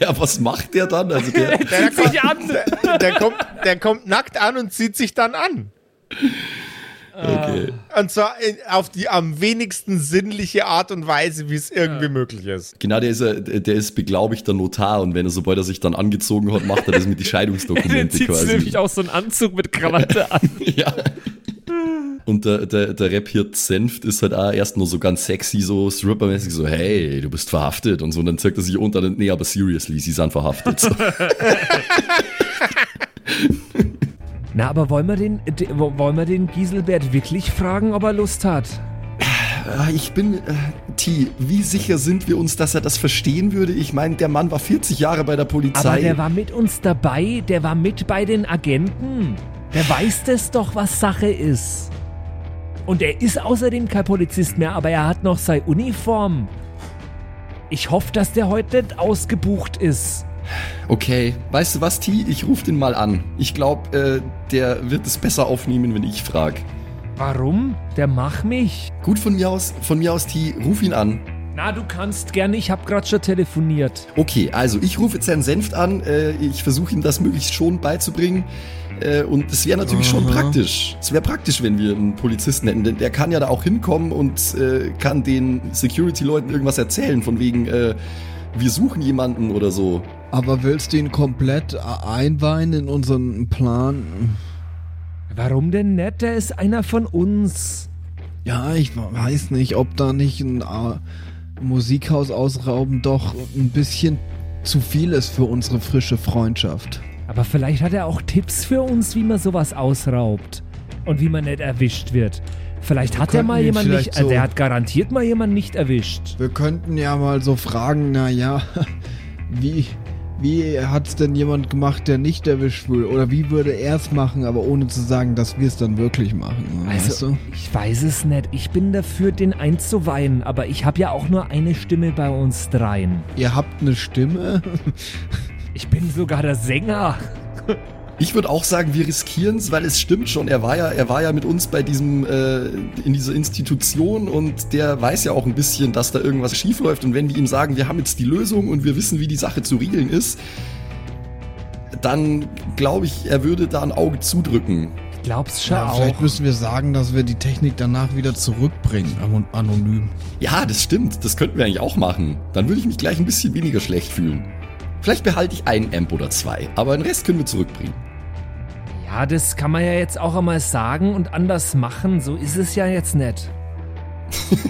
[SPEAKER 2] Ja, was macht der dann? Also der,
[SPEAKER 1] Der, kommt, der, der, kommt, der kommt nackt an und zieht sich dann an.
[SPEAKER 2] Okay.
[SPEAKER 1] Und zwar in, auf die am wenigsten sinnliche Art und Weise, wie es irgendwie möglich ist.
[SPEAKER 2] Genau, der ist, ja- der ist beglaubigter Notar und wenn er, sobald er sich dann angezogen hat, macht er das mit die
[SPEAKER 3] Der
[SPEAKER 2] Scheidungsdokumente
[SPEAKER 3] zieht
[SPEAKER 2] quasi.
[SPEAKER 3] nämlich auch so einen Anzug mit Krawatte an.
[SPEAKER 2] Ja. Und der, der, der Rap hier Senft ist halt auch erst nur so ganz sexy, so strippermäßig, so, hey, du bist verhaftet und so. Und dann zeigt er sich unter, und, nee, aber seriously, sie sind verhaftet. So.
[SPEAKER 3] Na, aber wollen wir den, de, wo- wollen wir den Giselbert wirklich fragen, ob er Lust hat?
[SPEAKER 2] Ah, Ich bin, äh, T, wie sicher sind wir uns, dass er das verstehen würde? Ich meine, der Mann war 40 Jahre bei der Polizei.
[SPEAKER 3] Aber der war mit uns dabei, der war mit bei den Agenten. Der weiß das doch, was Sache ist. Und er ist außerdem kein Polizist mehr, aber er hat noch seine Uniform. Ich hoffe, dass der heute nicht ausgebucht ist.
[SPEAKER 2] Okay, weißt du was, T? Ich rufe den mal an. Ich glaube, äh, der wird es besser aufnehmen, wenn ich frage.
[SPEAKER 3] Warum? Der mach mich.
[SPEAKER 2] Gut von mir aus, von mir aus, T, ruf ihn an.
[SPEAKER 3] Na, du kannst gerne, ich hab grad schon telefoniert.
[SPEAKER 2] Okay, also ich rufe jetzt Herrn Senft an. Äh, ich versuche ihm das möglichst schon beizubringen. Äh, und es wäre natürlich schon
[SPEAKER 4] Aha.
[SPEAKER 2] praktisch. Es wäre praktisch, wenn wir einen Polizisten hätten, denn der kann ja da auch hinkommen und äh, kann den Security-Leuten irgendwas erzählen, von wegen, äh, wir suchen jemanden oder so.
[SPEAKER 4] Aber willst du ihn komplett äh, einweihen in unseren Plan?
[SPEAKER 3] Warum denn nicht? Der ist einer von uns.
[SPEAKER 4] Ja, ich weiß nicht, ob da nicht ein äh, Musikhaus ausrauben doch ein bisschen zu viel ist für unsere frische Freundschaft.
[SPEAKER 3] Aber vielleicht hat er auch Tipps für uns, wie man sowas ausraubt. Und wie man nicht erwischt wird. Vielleicht hat er mal jemanden nicht,
[SPEAKER 4] vielleicht so-
[SPEAKER 3] der hat garantiert mal jemanden nicht erwischt.
[SPEAKER 4] Wir könnten ja mal so fragen, na ja, wie, wie hat's denn jemand gemacht, der nicht erwischt wurde? Oder wie würde er es machen, aber ohne zu sagen, dass wir es dann wirklich machen? weißt
[SPEAKER 3] Also,
[SPEAKER 4] du?
[SPEAKER 3] ich weiß es nicht. Ich bin dafür, den einzuweihen, aber ich habe ja auch nur eine Stimme bei uns dreien.
[SPEAKER 4] Ihr habt eine Stimme?
[SPEAKER 3] Ich bin sogar der Sänger.
[SPEAKER 2] Ich würde auch sagen, wir riskieren es, weil es stimmt schon. Er war ja, er war ja mit uns bei diesem, äh, in dieser Institution und der weiß ja auch ein bisschen, dass da irgendwas schief läuft. Und wenn wir ihm sagen, wir haben jetzt die Lösung und wir wissen, wie die Sache zu regeln ist, dann glaube ich, er würde da ein Auge zudrücken.
[SPEAKER 3] Ich glaub's schon
[SPEAKER 4] Ja,
[SPEAKER 3] auch.
[SPEAKER 4] vielleicht müssen wir sagen, dass wir die Technik danach wieder zurückbringen, anon- anonym.
[SPEAKER 2] Ja, das stimmt. Das könnten wir eigentlich auch machen. Dann würde ich mich gleich ein bisschen weniger schlecht fühlen. Vielleicht behalte ich einen Amp oder zwei, aber den Rest können wir zurückbringen.
[SPEAKER 3] Ja, das kann man ja jetzt auch einmal sagen und anders machen. So ist es ja jetzt nicht.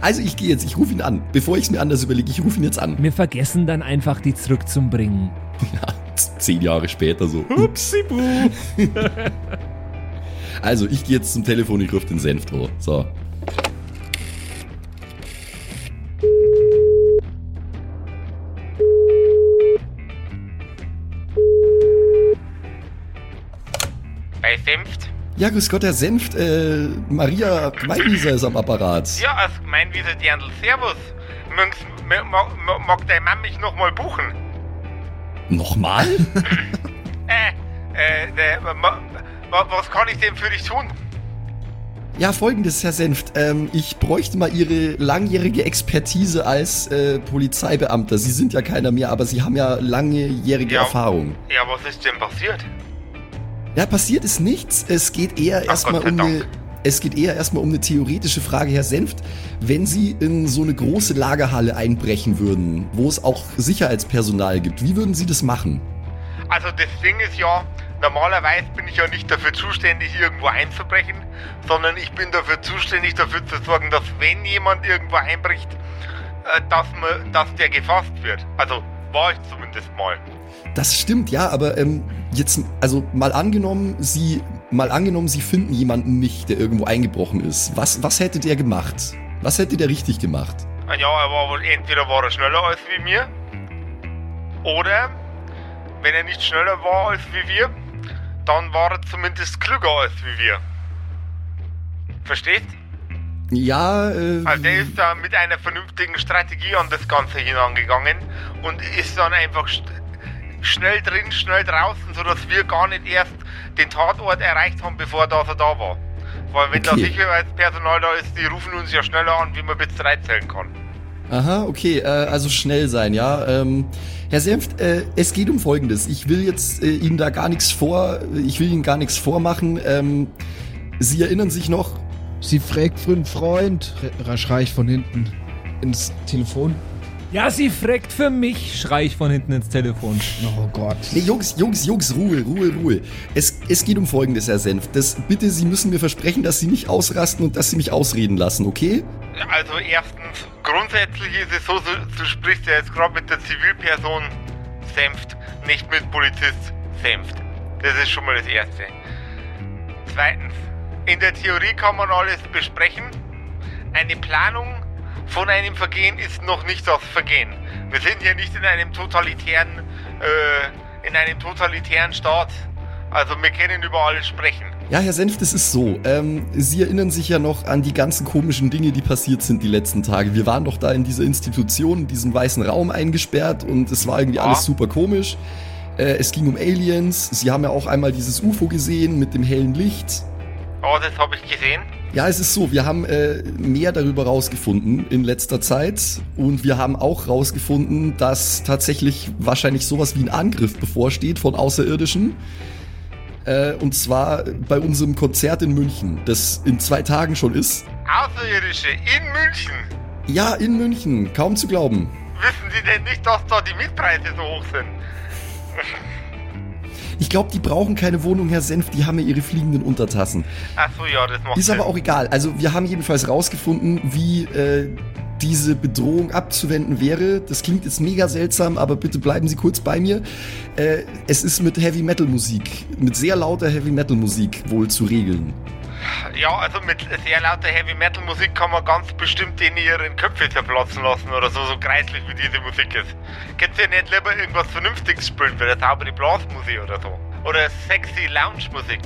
[SPEAKER 2] Also ich gehe jetzt, ich rufe ihn an. Bevor ich es mir anders überlege, ich rufe ihn jetzt an.
[SPEAKER 3] Wir vergessen dann einfach, die zurückzubringen.
[SPEAKER 2] Ja, zehn Jahre später so.
[SPEAKER 3] Upsibu.
[SPEAKER 2] Also, ich gehe jetzt zum Telefon, ich rufe den Senft an. So.
[SPEAKER 6] Bei Senft?
[SPEAKER 2] Ja, grüß Gott, Herr Senft. Äh, Maria Queinwieser ist am Apparat.
[SPEAKER 6] Ja, als Gemeinwiese Dirndl. Servus. Mögens, m- mag, dein Mann mich nochmal buchen?
[SPEAKER 2] Nochmal?
[SPEAKER 6] Äh, äh, der, ma, ma, was kann ich denn für dich tun?
[SPEAKER 2] Ja, folgendes, Herr Senft. Ähm, ich bräuchte mal Ihre langjährige Expertise als äh, Polizeibeamter. Sie sind ja keiner mehr, aber Sie haben ja langjährige
[SPEAKER 6] Ja.
[SPEAKER 2] Erfahrung.
[SPEAKER 6] Ja, was ist denn passiert?
[SPEAKER 2] Ja, passiert ist nichts. Es geht eher erstmal um eine. Es geht eher erstmal um eine theoretische Frage, Herr Senft. Wenn Sie in so eine große Lagerhalle einbrechen würden, wo es auch Sicherheitspersonal gibt, wie würden Sie das machen?
[SPEAKER 6] Also das Ding ist ja, normalerweise bin ich ja nicht dafür zuständig, irgendwo einzubrechen, sondern ich bin dafür zuständig, dafür zu sorgen, dass wenn jemand irgendwo einbricht, äh, dass, man, dass der gefasst wird. Also war ich zumindest mal.
[SPEAKER 2] Das stimmt, ja, aber ähm, jetzt, also mal angenommen, Sie, mal angenommen, Sie finden jemanden nicht, der irgendwo eingebrochen ist. Was, was hätte der gemacht? Was hätte der richtig gemacht?
[SPEAKER 6] Ah Ja, er war wohl entweder war er schneller als wie mir, oder wenn er nicht schneller war als wie wir, dann war er zumindest klüger als wie wir. Verstehst?
[SPEAKER 2] Ja, äh,
[SPEAKER 6] Also der ist da mit einer vernünftigen Strategie an das Ganze hinangegangen und ist dann einfach schnell drin, schnell draußen, sodass wir gar nicht erst den Tatort erreicht haben, bevor das er da war. Weil wenn da
[SPEAKER 2] Okay.
[SPEAKER 6] Sicherheitspersonal da ist, die rufen uns ja schneller an, wie man bis drei zählen kann.
[SPEAKER 2] Aha, okay, äh, also schnell sein, ja. Ähm, Herr Senft, äh, es geht um Folgendes. Ich will jetzt äh, Ihnen da gar nichts vor, ich will Ihnen gar nichts vormachen. Ähm, Sie erinnern sich noch,
[SPEAKER 4] Sie fragt für einen Freund, schrei ich von hinten ins Telefon.
[SPEAKER 3] Ja, sie fragt für mich, schrei ich von hinten ins Telefon.
[SPEAKER 4] Oh Gott.
[SPEAKER 2] Nee, Jungs, Jungs, Jungs, Ruhe, Ruhe, Ruhe. Es, es geht um Folgendes, Herr Senf. Das, bitte, Sie müssen mir versprechen, dass Sie nicht ausrasten und dass Sie mich ausreden lassen, okay?
[SPEAKER 6] Also erstens, grundsätzlich ist es so, du, du sprichst ja jetzt gerade mit der Zivilperson Senft, nicht mit Polizist Senft. Das ist schon mal das Erste. Zweitens, in der Theorie kann man alles besprechen. Eine Planung von einem Vergehen ist noch nicht das Vergehen. Wir sind hier nicht in einem totalitären, äh, in einem totalitären Staat. Also wir können über alles sprechen.
[SPEAKER 2] Ja, Herr Senf, das ist so. Ähm, Sie erinnern sich ja noch an die ganzen komischen Dinge, die passiert sind die letzten Tage. Wir waren doch da in dieser Institution, in diesem weißen Raum eingesperrt und es war irgendwie
[SPEAKER 6] Ja.
[SPEAKER 2] alles super komisch. Äh, es ging um Aliens. Sie haben ja auch einmal dieses UFO gesehen mit dem hellen Licht.
[SPEAKER 6] Oh, das habe ich gesehen.
[SPEAKER 2] Ja, es ist so, wir haben äh, mehr darüber rausgefunden in letzter Zeit und wir haben auch rausgefunden, dass tatsächlich wahrscheinlich sowas wie ein Angriff bevorsteht von Außerirdischen. Äh, und zwar bei unserem Konzert in München, das in zwei Tagen schon ist.
[SPEAKER 6] Außerirdische in München.
[SPEAKER 2] Ja, in München, kaum zu glauben.
[SPEAKER 6] Wissen Sie denn nicht, dass da die Mietpreise so hoch sind?
[SPEAKER 2] Ich glaube, die brauchen keine Wohnung, Herr Senf, die haben ja ihre fliegenden Untertassen.
[SPEAKER 6] Ach so, ja, das macht
[SPEAKER 2] Ist
[SPEAKER 6] Sinn.
[SPEAKER 2] aber auch egal. Also wir haben jedenfalls rausgefunden, wie äh, diese Bedrohung abzuwenden wäre. Das klingt jetzt mega seltsam, aber bitte bleiben Sie kurz bei mir. Äh, es ist mit Heavy Metal Musik, mit sehr lauter Heavy Metal Musik wohl zu regeln.
[SPEAKER 6] Ja, also mit sehr lauter Heavy Metal Musik kann man ganz bestimmt denen ihren Köpfe zerplatzen lassen oder so, so kreislich wie diese Musik ist. Könnt ihr nicht lieber irgendwas Vernünftiges spielen, wie eine saubere Blasmusik oder so? Oder sexy Lounge-Musik?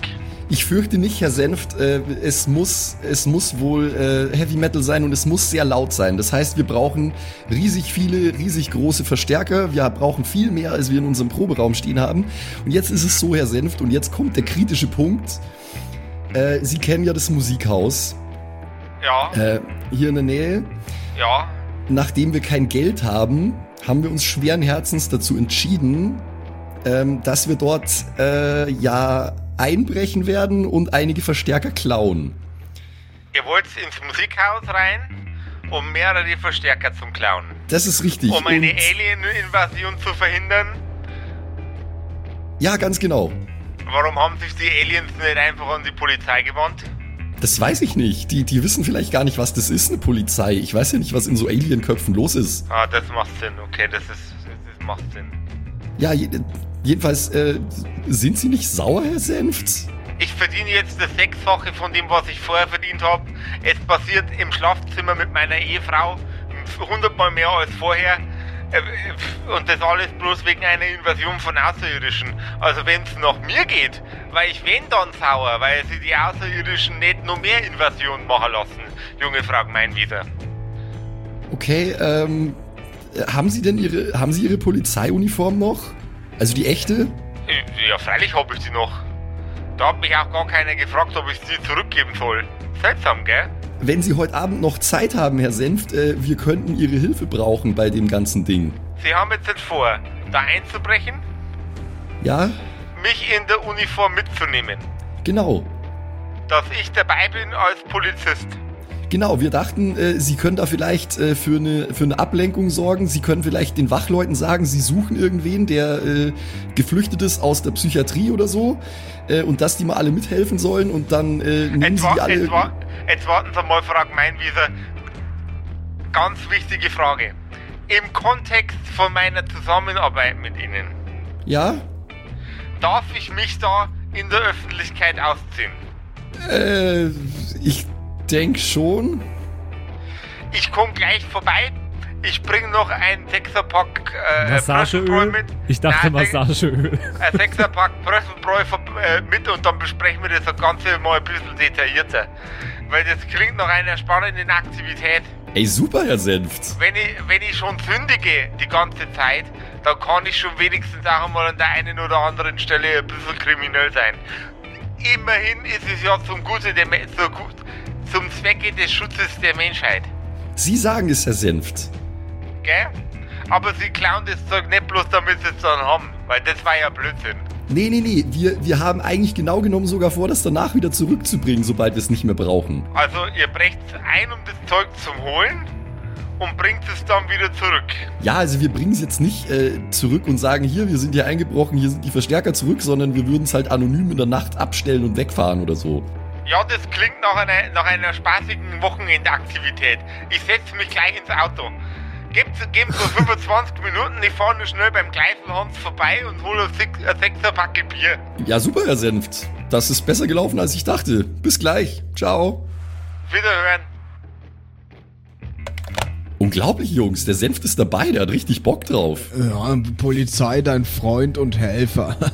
[SPEAKER 2] Ich fürchte nicht, Herr Senft. Äh, es muss, es muss wohl äh, Heavy Metal sein und es muss sehr laut sein. Das heißt, wir brauchen riesig viele, riesig große Verstärker. Wir brauchen viel mehr, als wir in unserem Proberaum stehen haben. Und jetzt ist es so, Herr Senft, und jetzt kommt der kritische Punkt. Äh, Sie kennen ja das Musikhaus
[SPEAKER 6] Ja,
[SPEAKER 2] äh, hier in der Nähe.
[SPEAKER 6] ja.
[SPEAKER 2] Nachdem wir kein Geld haben, haben wir uns schweren Herzens dazu entschieden, ähm, dass wir dort äh, ja einbrechen werden und einige Verstärker klauen.
[SPEAKER 6] Ihr wollt ins Musikhaus rein, um mehrere Verstärker zum Klauen.
[SPEAKER 2] Das ist richtig.
[SPEAKER 6] Um eine Alien-Invasion zu verhindern.
[SPEAKER 2] Ja, ganz genau.
[SPEAKER 6] Warum haben sich die Aliens nicht einfach an die Polizei gewandt?
[SPEAKER 2] Das weiß ich nicht. Die, die wissen vielleicht gar nicht, was das ist, eine Polizei. Ich weiß ja nicht, was in so Alienköpfen los ist.
[SPEAKER 6] Ah, das macht Sinn, okay, das ist, das, das macht Sinn.
[SPEAKER 2] Ja, je, jedenfalls, äh, sind Sie nicht sauer, Herr Senft?
[SPEAKER 6] Ich verdiene jetzt das Sechsfache von dem, was ich vorher verdient habe. Es passiert im Schlafzimmer mit meiner Ehefrau hundertmal mehr als vorher. Äh, Und das alles bloß wegen einer Invasion von Außerirdischen. Also wenn es nach mir geht, weil ich wenn dann sauer, weil sie die Außerirdischen nicht noch mehr Invasion machen lassen. Junge Frau Meinwieser.
[SPEAKER 2] Okay, ähm, haben Sie denn Ihre, haben Sie Ihre Polizeiuniform noch? Also die echte?
[SPEAKER 6] Äh, Ja, freilich habe ich sie noch. Da hat mich auch gar keiner gefragt, ob ich sie zurückgeben soll. Seltsam, gell?
[SPEAKER 2] Wenn Sie heute Abend noch Zeit haben, Herr Senft, äh, wir könnten Ihre Hilfe brauchen bei dem ganzen Ding.
[SPEAKER 6] Sie haben jetzt nicht vor, da einzubrechen,
[SPEAKER 2] Ja,
[SPEAKER 6] mich in der Uniform mitzunehmen.
[SPEAKER 2] genau.
[SPEAKER 6] Dass ich dabei bin als Polizist.
[SPEAKER 2] Genau, wir dachten, äh, Sie können da vielleicht äh, für, eine, für eine Ablenkung sorgen. Sie können vielleicht den Wachleuten sagen, Sie suchen irgendwen, der äh, geflüchtet ist aus der Psychiatrie oder so. Äh, und dass die mal alle mithelfen sollen und dann äh, nehmen
[SPEAKER 6] Jetzt,
[SPEAKER 2] Sie die alle...
[SPEAKER 6] jetzt, wa jetzt warten Sie mal, Frau Meinwieser. Ganz wichtige Frage. Im Kontext von meiner Zusammenarbeit mit Ihnen,
[SPEAKER 2] Ja?
[SPEAKER 6] darf ich mich da in der Öffentlichkeit ausziehen?
[SPEAKER 2] Äh, ich denke schon.
[SPEAKER 6] Ich komme gleich vorbei. Ich bringe noch einen Sechserpack äh,
[SPEAKER 3] Massageöl?
[SPEAKER 6] Mit.
[SPEAKER 3] Ich dachte
[SPEAKER 6] Nein,
[SPEAKER 3] Massageöl.
[SPEAKER 6] Ein Sechserpack Prösselbräu äh, mit und dann besprechen wir das Ganze mal ein bisschen detaillierter. Weil das klingt nach einer spannenden Aktivität.
[SPEAKER 2] Ey, super, Herr Senft.
[SPEAKER 6] Wenn ich, wenn ich schon sündige die ganze Zeit, dann kann ich schon wenigstens auch mal an der einen oder anderen Stelle ein bisschen kriminell sein. Immerhin ist es ja zum Gute der Me so gut, zum Zwecke des Schutzes der Menschheit.
[SPEAKER 2] Sie sagen es, Herr Senft.
[SPEAKER 6] Gell? Aber sie klauen das Zeug nicht bloß, damit sie es dann haben, weil das war ja Blödsinn.
[SPEAKER 2] Nee, nee, nee, wir, wir haben eigentlich genau genommen sogar vor, das danach wieder zurückzubringen, sobald wir es nicht mehr brauchen.
[SPEAKER 6] Also ihr brecht ein, um das Zeug zu holen und bringt es dann wieder zurück.
[SPEAKER 2] Ja, also wir bringen es jetzt nicht äh, zurück und sagen, hier, wir sind hier eingebrochen, hier sind die Verstärker zurück, sondern wir würden es halt anonym in der Nacht abstellen und wegfahren oder so.
[SPEAKER 6] Ja, das klingt nach einer, nach einer spaßigen Wochenendaktivität. Ich setze mich gleich ins Auto. Gebt, geben so 25 Minuten, ich fahre nur schnell beim Gleifelhans vorbei und hole ein Sechserpackel Bier.
[SPEAKER 2] Ja, super, Herr Senft. Das ist besser gelaufen, als ich dachte. Bis gleich. Ciao.
[SPEAKER 6] Wiederhören.
[SPEAKER 2] Unglaublich, Jungs. Der Senft ist dabei, der hat richtig Bock drauf.
[SPEAKER 4] Ja, Polizei, dein Freund und Helfer.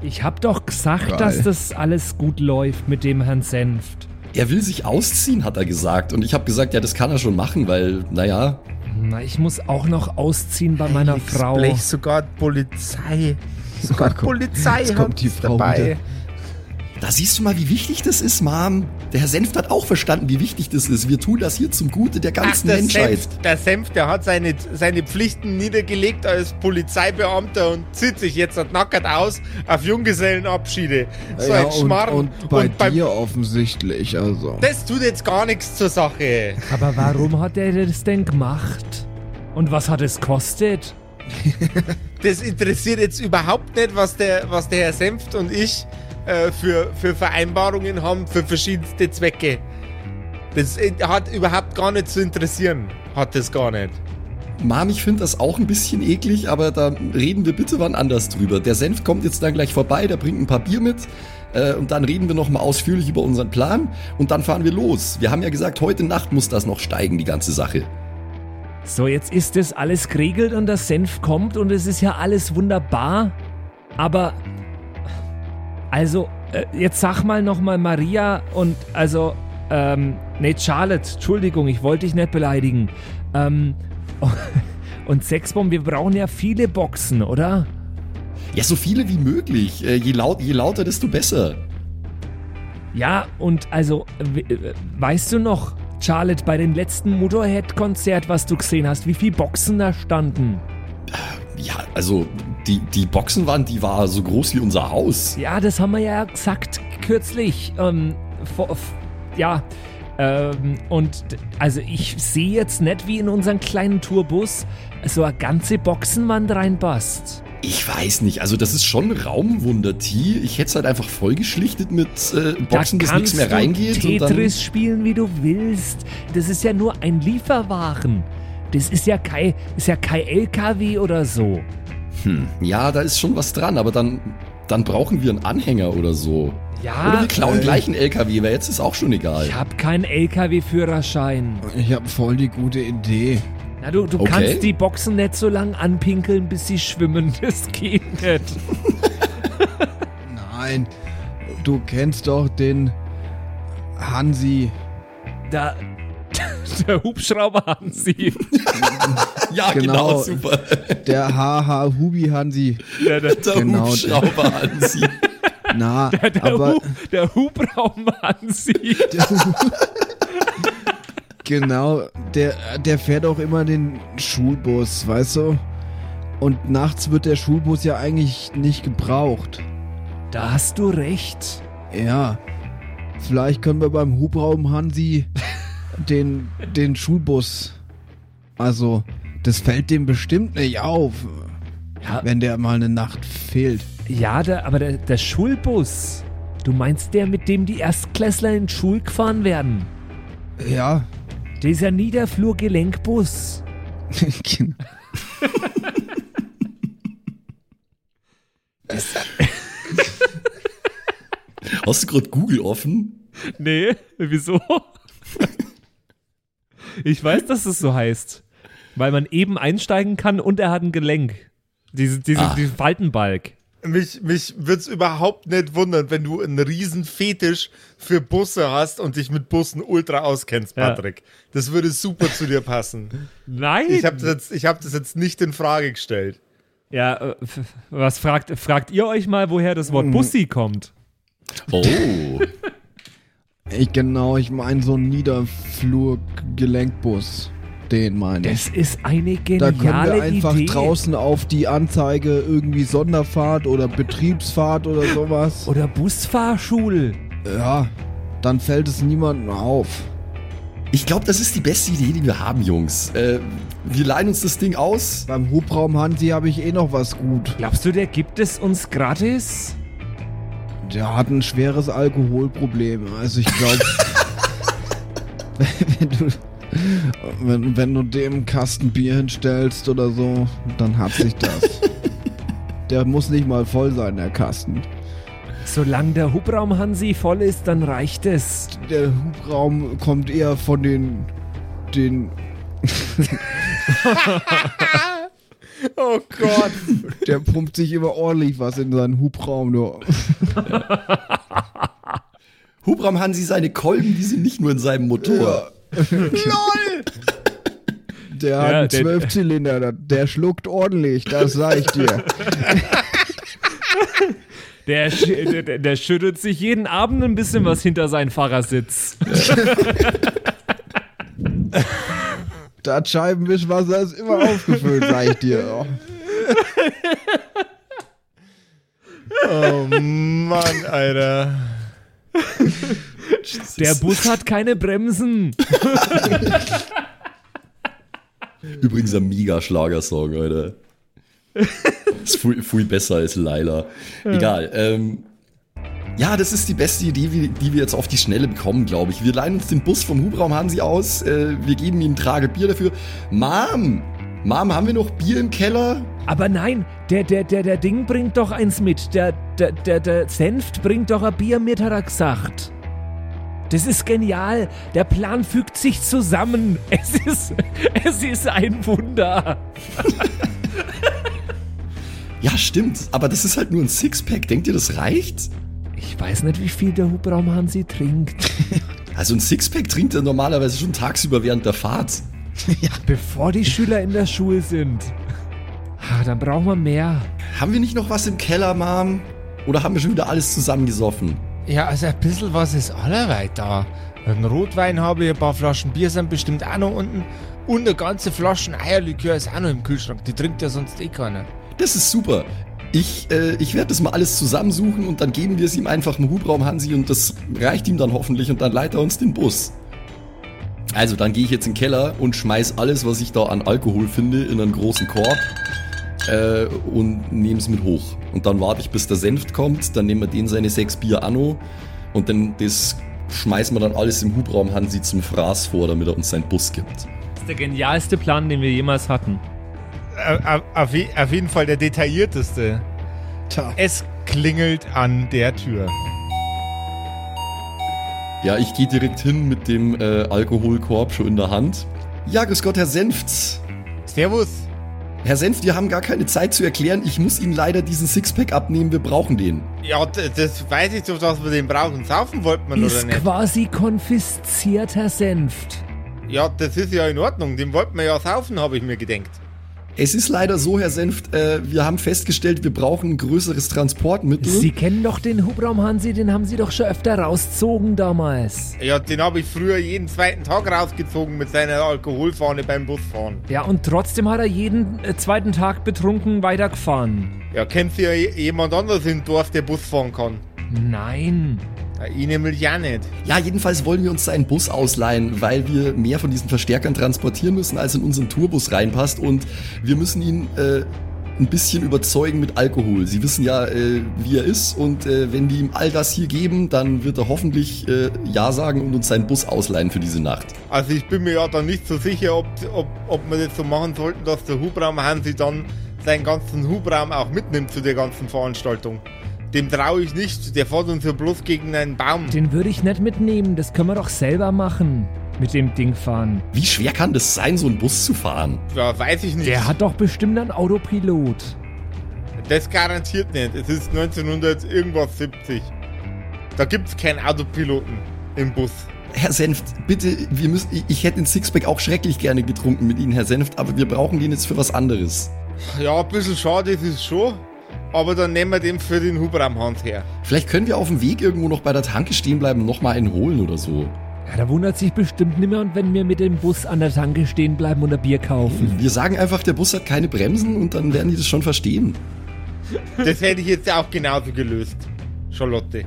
[SPEAKER 3] Ich hab doch gesagt,
[SPEAKER 4] Geil.
[SPEAKER 3] dass das alles gut läuft mit dem Herrn Senft.
[SPEAKER 2] Er will sich ausziehen, hat er gesagt. Und ich habe gesagt, ja, das kann er schon machen, weil, naja,
[SPEAKER 3] Na, ich muss auch noch ausziehen bei meiner
[SPEAKER 1] Jetzt
[SPEAKER 3] Frau.
[SPEAKER 1] Blech, sogar Polizei. Sogar
[SPEAKER 4] Komm,
[SPEAKER 1] Polizei
[SPEAKER 4] jetzt kommt die Frau wieder.
[SPEAKER 2] Da siehst du mal, wie wichtig das ist, Mom. Der Herr Senft hat auch verstanden, wie wichtig das ist. Wir tun das hier zum Gute der
[SPEAKER 1] Ach,
[SPEAKER 2] ganzen
[SPEAKER 1] der
[SPEAKER 2] Menschheit.
[SPEAKER 1] Senf, der Senf, der hat seine, seine Pflichten niedergelegt als Polizeibeamter und zieht sich jetzt nackert aus auf Junggesellenabschiede. So
[SPEAKER 4] ja,
[SPEAKER 1] ein
[SPEAKER 4] und,
[SPEAKER 1] Schmarrn.
[SPEAKER 4] und bei
[SPEAKER 1] beim-
[SPEAKER 4] dir offensichtlich, also.
[SPEAKER 1] Das tut jetzt gar nichts zur Sache.
[SPEAKER 3] Aber warum hat er das denn gemacht? Und was hat es kostet?
[SPEAKER 1] Das interessiert jetzt überhaupt nicht, was der, was der Herr Senft und ich äh, für, für Vereinbarungen haben für verschiedenste Zwecke. Das äh, hat überhaupt gar nicht zu interessieren. Hat das gar nicht.
[SPEAKER 2] Mom, ich finde das auch ein bisschen eklig, aber da reden wir bitte wann anders drüber. Der Senft kommt jetzt dann gleich vorbei, der bringt ein paar Bier mit. Äh, und dann reden wir nochmal ausführlich über unseren Plan und dann fahren wir los. Wir haben ja gesagt, heute Nacht muss das noch steigen, die ganze Sache.
[SPEAKER 3] So, jetzt ist das alles geregelt und der Senf kommt und es ist ja alles wunderbar. Aber, also, äh, jetzt sag mal nochmal Maria und, also, ähm, nee, Charlotte, Entschuldigung, ich wollte dich nicht beleidigen. Ähm, und Sexbomb, wir brauchen ja viele Boxen, oder?
[SPEAKER 2] Ja, so viele wie möglich. Äh, je, laut, je lauter, desto besser.
[SPEAKER 3] Ja, und also, äh, weißt du noch, Charlotte, bei dem letzten Motorhead-Konzert, was du gesehen hast, wie viele Boxen da standen?
[SPEAKER 2] Ja, also die, die Boxenwand, die war so groß wie unser Haus.
[SPEAKER 3] Ja, das haben wir ja gesagt kürzlich. Ähm, vor, ja, ähm, und also ich sehe jetzt nicht, wie in unseren kleinen Tourbus so eine ganze Boxenwand reinpasst.
[SPEAKER 2] Ich weiß nicht, also das ist schon ein Raumwunder, T. Ich hätte es halt einfach vollgeschlichtet mit äh, Boxen,
[SPEAKER 3] da
[SPEAKER 2] bis nichts mehr
[SPEAKER 3] du
[SPEAKER 2] reingeht. und dann,
[SPEAKER 3] Tetris spielen, wie du willst. Das ist ja nur ein Lieferwagen. Das ist ja kein, ist ja kein LKW oder so.
[SPEAKER 2] hm, ja, da ist schon was dran, aber dann, dann brauchen wir einen Anhänger oder so.
[SPEAKER 3] Ja,
[SPEAKER 2] oder wir klauen
[SPEAKER 4] äh,
[SPEAKER 2] gleich einen LKW, weil jetzt ist auch schon egal.
[SPEAKER 3] ich habe keinen LKW-Führerschein.
[SPEAKER 4] Ich habe voll die gute Idee.
[SPEAKER 3] Na, du, du
[SPEAKER 2] Okay.
[SPEAKER 3] kannst die Boxen nicht so lang anpinkeln, bis sie schwimmen. Das geht nicht.
[SPEAKER 4] Nein, du kennst doch den Hansi.
[SPEAKER 3] Da, der Hubschrauber haben sie.
[SPEAKER 2] Ja, genau,
[SPEAKER 4] Genau.
[SPEAKER 2] super.
[SPEAKER 4] Der HH Hubi Hansi.
[SPEAKER 3] Der, der,
[SPEAKER 2] Der
[SPEAKER 4] Genau.
[SPEAKER 2] Hubschrauber an sie.
[SPEAKER 4] Na,
[SPEAKER 3] der,
[SPEAKER 4] aber
[SPEAKER 3] Hu, der Hubraum haben sie.
[SPEAKER 4] genau, der, der fährt auch immer den Schulbus, weißt du? Und nachts wird der Schulbus ja eigentlich nicht gebraucht.
[SPEAKER 3] Da hast du recht.
[SPEAKER 4] Ja, vielleicht können wir beim Hubraum Hansi den, den Schulbus. Also, das fällt dem bestimmt nicht auf,
[SPEAKER 3] Ja,
[SPEAKER 4] wenn der mal eine Nacht fehlt.
[SPEAKER 3] ja der, aber der, der Schulbus. Du meinst der, mit dem die Erstklässler in die Schule gefahren werden?
[SPEAKER 4] Ja,
[SPEAKER 3] Dieser Niederflur-Gelenkbus.
[SPEAKER 4] genau.
[SPEAKER 2] Hast du gerade Google offen?
[SPEAKER 3] Nee, wieso? Ich weiß, dass es so heißt. Weil man eben einsteigen kann und er hat ein Gelenk. Diese, diese,
[SPEAKER 2] Ah.
[SPEAKER 3] diesen Faltenbalg.
[SPEAKER 1] Mich, mich würde es überhaupt nicht wundern, wenn du einen riesen Fetisch für Busse hast und dich mit Bussen ultra auskennst,
[SPEAKER 3] Ja.
[SPEAKER 1] Patrick. Das würde super zu dir passen.
[SPEAKER 3] Nein!
[SPEAKER 1] Ich habe das, jetzt- ich hab das jetzt nicht in Frage gestellt.
[SPEAKER 3] ja, äh, was fragt, fragt ihr euch mal, woher das Wort Bussi kommt?
[SPEAKER 2] Oh.
[SPEAKER 4] Ich, genau, ich meine so einen Niederflur-Gelenkbus. Den meine ich.
[SPEAKER 3] Das ist eine
[SPEAKER 4] Da
[SPEAKER 3] geniale
[SPEAKER 4] können wir einfach
[SPEAKER 3] Idee.
[SPEAKER 4] draußen auf die Anzeige irgendwie Sonderfahrt oder Betriebsfahrt oder sowas.
[SPEAKER 3] Oder Busfahrschul.
[SPEAKER 4] Ja, dann fällt es niemandem auf.
[SPEAKER 2] Ich glaube, das ist die beste Idee, die wir haben, Jungs. Äh, wir leihen uns das Ding aus.
[SPEAKER 4] Beim Hubraum Hansi habe ich eh noch was gut.
[SPEAKER 3] Glaubst du, der gibt es uns gratis?
[SPEAKER 4] Der hat ein schweres Alkoholproblem. Also ich glaube, wenn du wenn, wenn du dem einen Kasten Bier hinstellst oder so, dann hat sich das. Der muss nicht mal voll sein, der Kasten.
[SPEAKER 3] Solange der Hubraum Hansi voll ist, dann reicht es.
[SPEAKER 4] Der Hubraum kommt eher von den den
[SPEAKER 1] Oh Gott.
[SPEAKER 4] der pumpt sich immer ordentlich was in seinen Hubraum nur.
[SPEAKER 2] Hubraum Hansi, seine Kolben, die sind nicht nur in seinem Motor.
[SPEAKER 4] Der
[SPEAKER 3] Ja,
[SPEAKER 4] hat einen
[SPEAKER 3] der-
[SPEAKER 4] Zwölfzylinder, der, der schluckt ordentlich, das sag ich dir.
[SPEAKER 3] Der, der, der- schüttet sich jeden Abend ein bisschen was hinter seinen Fahrersitz.
[SPEAKER 4] Das Scheibenwischwasser ist immer aufgefüllt, sag ich dir. Oh.
[SPEAKER 1] Oh Mann, Alter.
[SPEAKER 3] Der Bus hat keine Bremsen.
[SPEAKER 2] Übrigens ein Mega-Schlagersong, Alter. ist viel, viel besser als Laila. Egal. Ähm, ja, das ist die beste Idee, die wir jetzt auf die Schnelle bekommen, glaube ich. Wir leihen uns den Bus vom Hubraum Hansi aus. Äh, wir geben ihm Trage Bier dafür. Mom! Mom, haben wir noch Bier im Keller?
[SPEAKER 3] Aber nein, der, der, der, der Ding bringt doch eins mit. Der, der, der, der Senft bringt doch ein Bier mit, hat er gesagt. Das ist genial. Der Plan fügt sich zusammen. Es ist, es ist ein Wunder.
[SPEAKER 2] Ja, stimmt. Aber das ist halt nur ein Sixpack. Denkt ihr, das reicht?
[SPEAKER 3] Ich weiß nicht, wie viel der Hubraum Hansi trinkt.
[SPEAKER 2] Also ein Sixpack trinkt er normalerweise schon tagsüber während der Fahrt.
[SPEAKER 3] Bevor die Schüler in der Schule sind. Ah, dann brauchen wir mehr.
[SPEAKER 2] Haben wir nicht noch was im Keller, Mom? Oder haben wir schon wieder alles zusammengesoffen?
[SPEAKER 1] Ja, also ein bisschen was ist allerweit da. Ein Rotwein habe ich, ein paar Flaschen Bier sind bestimmt auch noch unten. Und eine ganze Flasche Eierlikör ist auch noch im Kühlschrank. Die trinkt ja sonst eh keiner.
[SPEAKER 2] Das ist super. Ich, äh, ich werde das mal alles zusammensuchen und dann geben wir es ihm einfach im Hubraum Hansi und das reicht ihm dann hoffentlich und dann leitet er uns den Bus. Also dann gehe ich jetzt in den Keller und schmeiß alles, was ich da an Alkohol finde, in einen großen Korb äh, und nehme es mit hoch. Und dann warte ich, bis der Senft kommt, dann nehmen wir den seine sechs Bier Anno und dann das schmeißen wir dann alles im Hubraum Hansi zum Fraß vor, damit er uns seinen Bus gibt.
[SPEAKER 3] Das ist der genialste Plan, den wir jemals hatten.
[SPEAKER 1] Äh, auf- Auf je- auf jeden Fall der detaillierteste.
[SPEAKER 4] Tja.
[SPEAKER 1] Es klingelt an der Tür.
[SPEAKER 2] Ja, ich gehe direkt hin mit dem äh, Alkoholkorb schon in der Hand. Ja, grüß Gott, Herr Senft.
[SPEAKER 1] Servus.
[SPEAKER 2] Herr Senft, wir haben gar keine Zeit zu erklären. Ich muss Ihnen leider diesen Sixpack abnehmen. Wir brauchen den.
[SPEAKER 1] Ja, das weiß ich doch, dass wir den brauchen. Saufen wollten wir oder
[SPEAKER 3] Ist
[SPEAKER 1] nicht?
[SPEAKER 3] quasi konfisziert, Herr Senft.
[SPEAKER 1] Ja, das ist ja in Ordnung. Den wollten wir ja saufen, habe ich mir gedenkt.
[SPEAKER 2] Es ist leider so, Herr Senft, äh, wir haben festgestellt, wir brauchen ein größeres Transportmittel.
[SPEAKER 3] Sie kennen doch den Hubraum Hansi, den haben Sie doch schon öfter rauszogen damals.
[SPEAKER 1] Ja, den habe ich früher jeden zweiten Tag rausgezogen mit seiner Alkoholfahne beim Busfahren.
[SPEAKER 3] Ja, und trotzdem hat er jeden äh, zweiten Tag betrunken weitergefahren.
[SPEAKER 1] Ja, kennt ihr ja jemand anderes im Dorf, der Bus fahren kann?
[SPEAKER 3] Nein.
[SPEAKER 1] Ja, ich nämlich ja nicht.
[SPEAKER 2] Ja, jedenfalls wollen wir uns seinen Bus ausleihen, weil wir mehr von diesen Verstärkern transportieren müssen, als in unseren Tourbus reinpasst. Und wir müssen ihn äh, ein bisschen überzeugen mit Alkohol. Sie wissen ja, äh, wie er ist. Und äh, wenn wir ihm all das hier geben, dann wird er hoffentlich äh, Ja sagen und uns seinen Bus ausleihen für diese Nacht.
[SPEAKER 1] Also ich bin mir ja dann nicht so sicher, ob, ob, ob wir das so machen sollten, dass der Hubraum Hansi dann seinen ganzen Hubraum auch mitnimmt zu der ganzen Veranstaltung. Dem traue ich nicht, der fährt uns ja bloß gegen einen Baum.
[SPEAKER 3] Den würde ich nicht mitnehmen, das können wir doch selber machen. Mit dem Ding fahren.
[SPEAKER 2] Wie schwer kann das sein, so einen Bus zu fahren?
[SPEAKER 1] Ja, weiß ich nicht.
[SPEAKER 3] Der hat doch bestimmt einen Autopilot.
[SPEAKER 1] Das garantiert nicht. Es ist 1900 irgendwas 70. Da gibt's keinen Autopiloten im Bus.
[SPEAKER 2] Herr Senft, bitte, wir müssen, ich, ich hätte den Sixpack auch schrecklich gerne getrunken mit Ihnen, Herr Senft, aber wir brauchen den jetzt für was anderes.
[SPEAKER 1] Ja, ein bisschen schade ist es schon. Aber dann nehmen wir den für den Hubraumhans her.
[SPEAKER 2] Vielleicht können wir auf dem Weg irgendwo noch bei der Tanke stehen bleiben und nochmal einen holen oder so.
[SPEAKER 3] Ja, da wundert sich bestimmt niemand, wenn wir mit dem Bus an der Tanke stehen bleiben und ein Bier kaufen.
[SPEAKER 2] Wir sagen einfach, der Bus hat keine Bremsen und dann werden die das schon verstehen.
[SPEAKER 1] Das hätte ich jetzt auch genauso gelöst. Charlotte.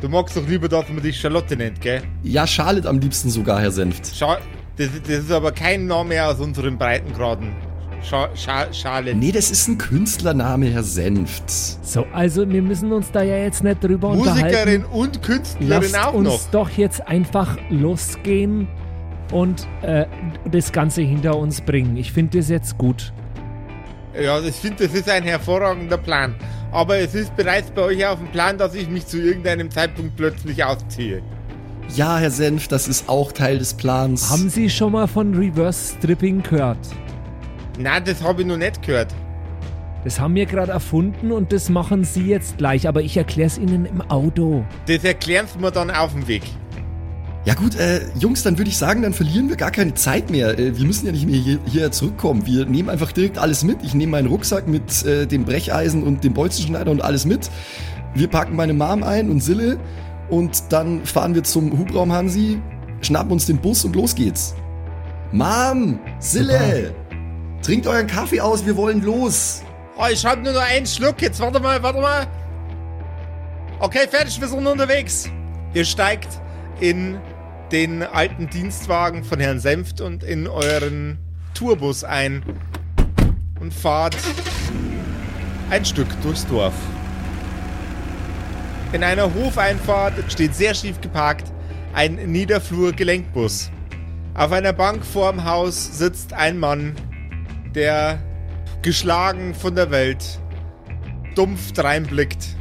[SPEAKER 1] Du magst doch lieber, dass man dich Charlotte nennt, gell?
[SPEAKER 2] Ja, Charlotte am liebsten sogar, Herr Senft.
[SPEAKER 1] Scha das, das ist aber kein Name aus unseren Breitengraden. Scha Scha Charlotte.
[SPEAKER 2] Nee, das ist ein Künstlername, Herr Senft.
[SPEAKER 3] So, also wir müssen uns da ja jetzt nicht drüber unterhalten.
[SPEAKER 1] Musikerin und Künstlerin
[SPEAKER 3] Lasst
[SPEAKER 1] auch
[SPEAKER 3] uns
[SPEAKER 1] noch.
[SPEAKER 3] doch jetzt einfach losgehen und äh, das Ganze hinter uns bringen. Ich finde das jetzt gut.
[SPEAKER 1] Ja, ich finde, das ist ein hervorragender Plan. Aber es ist bereits bei euch auf dem Plan, dass ich mich zu irgendeinem Zeitpunkt plötzlich ausziehe.
[SPEAKER 2] Ja, Herr Senft, das ist auch Teil des Plans.
[SPEAKER 3] Haben Sie schon mal von Reverse Stripping gehört?
[SPEAKER 1] Nein, das habe ich noch nicht gehört.
[SPEAKER 3] Das haben wir gerade erfunden und das machen Sie jetzt gleich, aber ich erkläre es Ihnen im Auto.
[SPEAKER 1] Das erklären Sie mir dann auf dem Weg.
[SPEAKER 2] Ja gut, äh, Jungs, dann würde ich sagen, dann verlieren wir gar keine Zeit mehr. Äh, wir müssen ja nicht mehr hier, hierher zurückkommen. Wir nehmen einfach direkt alles mit. Ich nehme meinen Rucksack mit äh, dem Brecheisen und dem Bolzenschneider und alles mit. Wir packen meine Mom ein und Sille und dann fahren wir zum Hubraum Hansi, schnappen uns den Bus und los geht's. Mom, Sille, trinkt euren Kaffee aus, wir wollen los.
[SPEAKER 1] Oh, ich habe nur noch einen Schluck. Jetzt warte mal, warte mal. Okay, fertig, wir sind unterwegs. Ihr steigt in den alten Dienstwagen von Herrn Senft und in euren Tourbus ein und fahrt ein Stück durchs Dorf. In einer Hofeinfahrt steht sehr schief geparkt ein Niederflur-Gelenkbus. Auf einer Bank vorm Haus sitzt ein Mann, der geschlagen von der Welt, dumpf dreinblickt,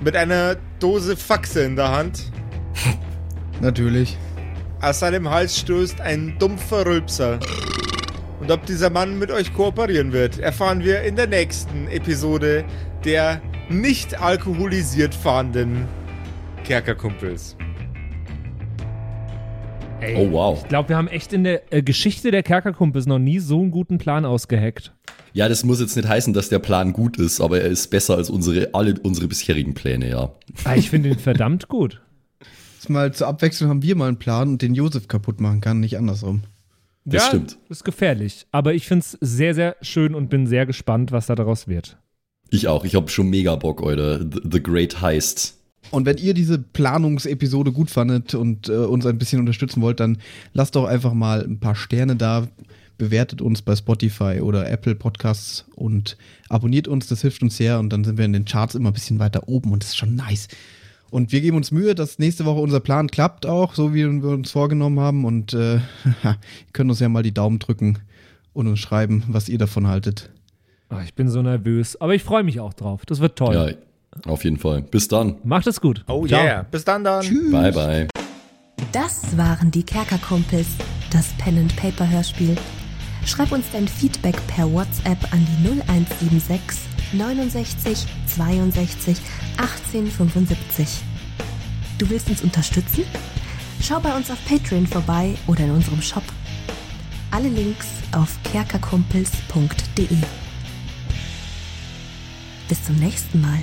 [SPEAKER 1] mit einer Dose Faxe in der Hand.
[SPEAKER 4] Natürlich.
[SPEAKER 1] Aus seinem Hals stößt ein dumpfer Rülpser. Und ob dieser Mann mit euch kooperieren wird, erfahren wir in der nächsten Episode der nicht alkoholisiert fahrenden Kerkerkumpels.
[SPEAKER 3] Ey,
[SPEAKER 2] Oh, wow.
[SPEAKER 3] Ich glaube, wir haben echt in der äh, Geschichte der Kerkerkumpels noch nie so einen guten Plan ausgeheckt.
[SPEAKER 2] Ja, das muss jetzt nicht heißen, dass der Plan gut ist, aber er ist besser als unsere, alle unsere bisherigen Pläne, ja.
[SPEAKER 3] Ah, ich finde ihn verdammt gut.
[SPEAKER 4] Jetzt mal zur Abwechslung haben wir mal einen Plan und den Josef kaputt machen kann, nicht andersrum.
[SPEAKER 2] Das
[SPEAKER 3] ja,
[SPEAKER 2] stimmt.
[SPEAKER 3] ist gefährlich. Aber ich finde es sehr, sehr schön und bin sehr gespannt, was da daraus wird.
[SPEAKER 2] Ich auch. Ich hab schon mega Bock, Alter. The, The Great Heist.
[SPEAKER 4] Und wenn ihr diese Planungsepisode gut fandet und äh, uns ein bisschen unterstützen wollt, dann lasst doch einfach mal ein paar Sterne da, bewertet uns bei Spotify oder Apple Podcasts und abonniert uns, das hilft uns sehr und dann sind wir in den Charts immer ein bisschen weiter oben und das ist schon nice. Und wir geben uns Mühe, dass nächste Woche unser Plan klappt auch, so wie wir uns vorgenommen haben und äh, ihr könnt uns ja mal die Daumen drücken und uns schreiben, was ihr davon haltet.
[SPEAKER 3] Ah, ich bin so nervös, aber ich freue mich auch drauf. Das wird toll.
[SPEAKER 2] Ja, auf jeden Fall. Bis dann.
[SPEAKER 3] Macht es gut.
[SPEAKER 1] Oh
[SPEAKER 3] Ciao.
[SPEAKER 1] yeah. Bis dann dann.
[SPEAKER 2] Bye, bye.
[SPEAKER 5] Das waren die Kerkerkumpels, das Pen and Paper Hörspiel. Schreib uns dein Feedback per WhatsApp an die 0176 69 62 18 75. Du willst uns unterstützen? Schau bei uns auf Patreon vorbei oder in unserem Shop. Alle Links auf kerkerkumpels.de. Bis zum nächsten Mal.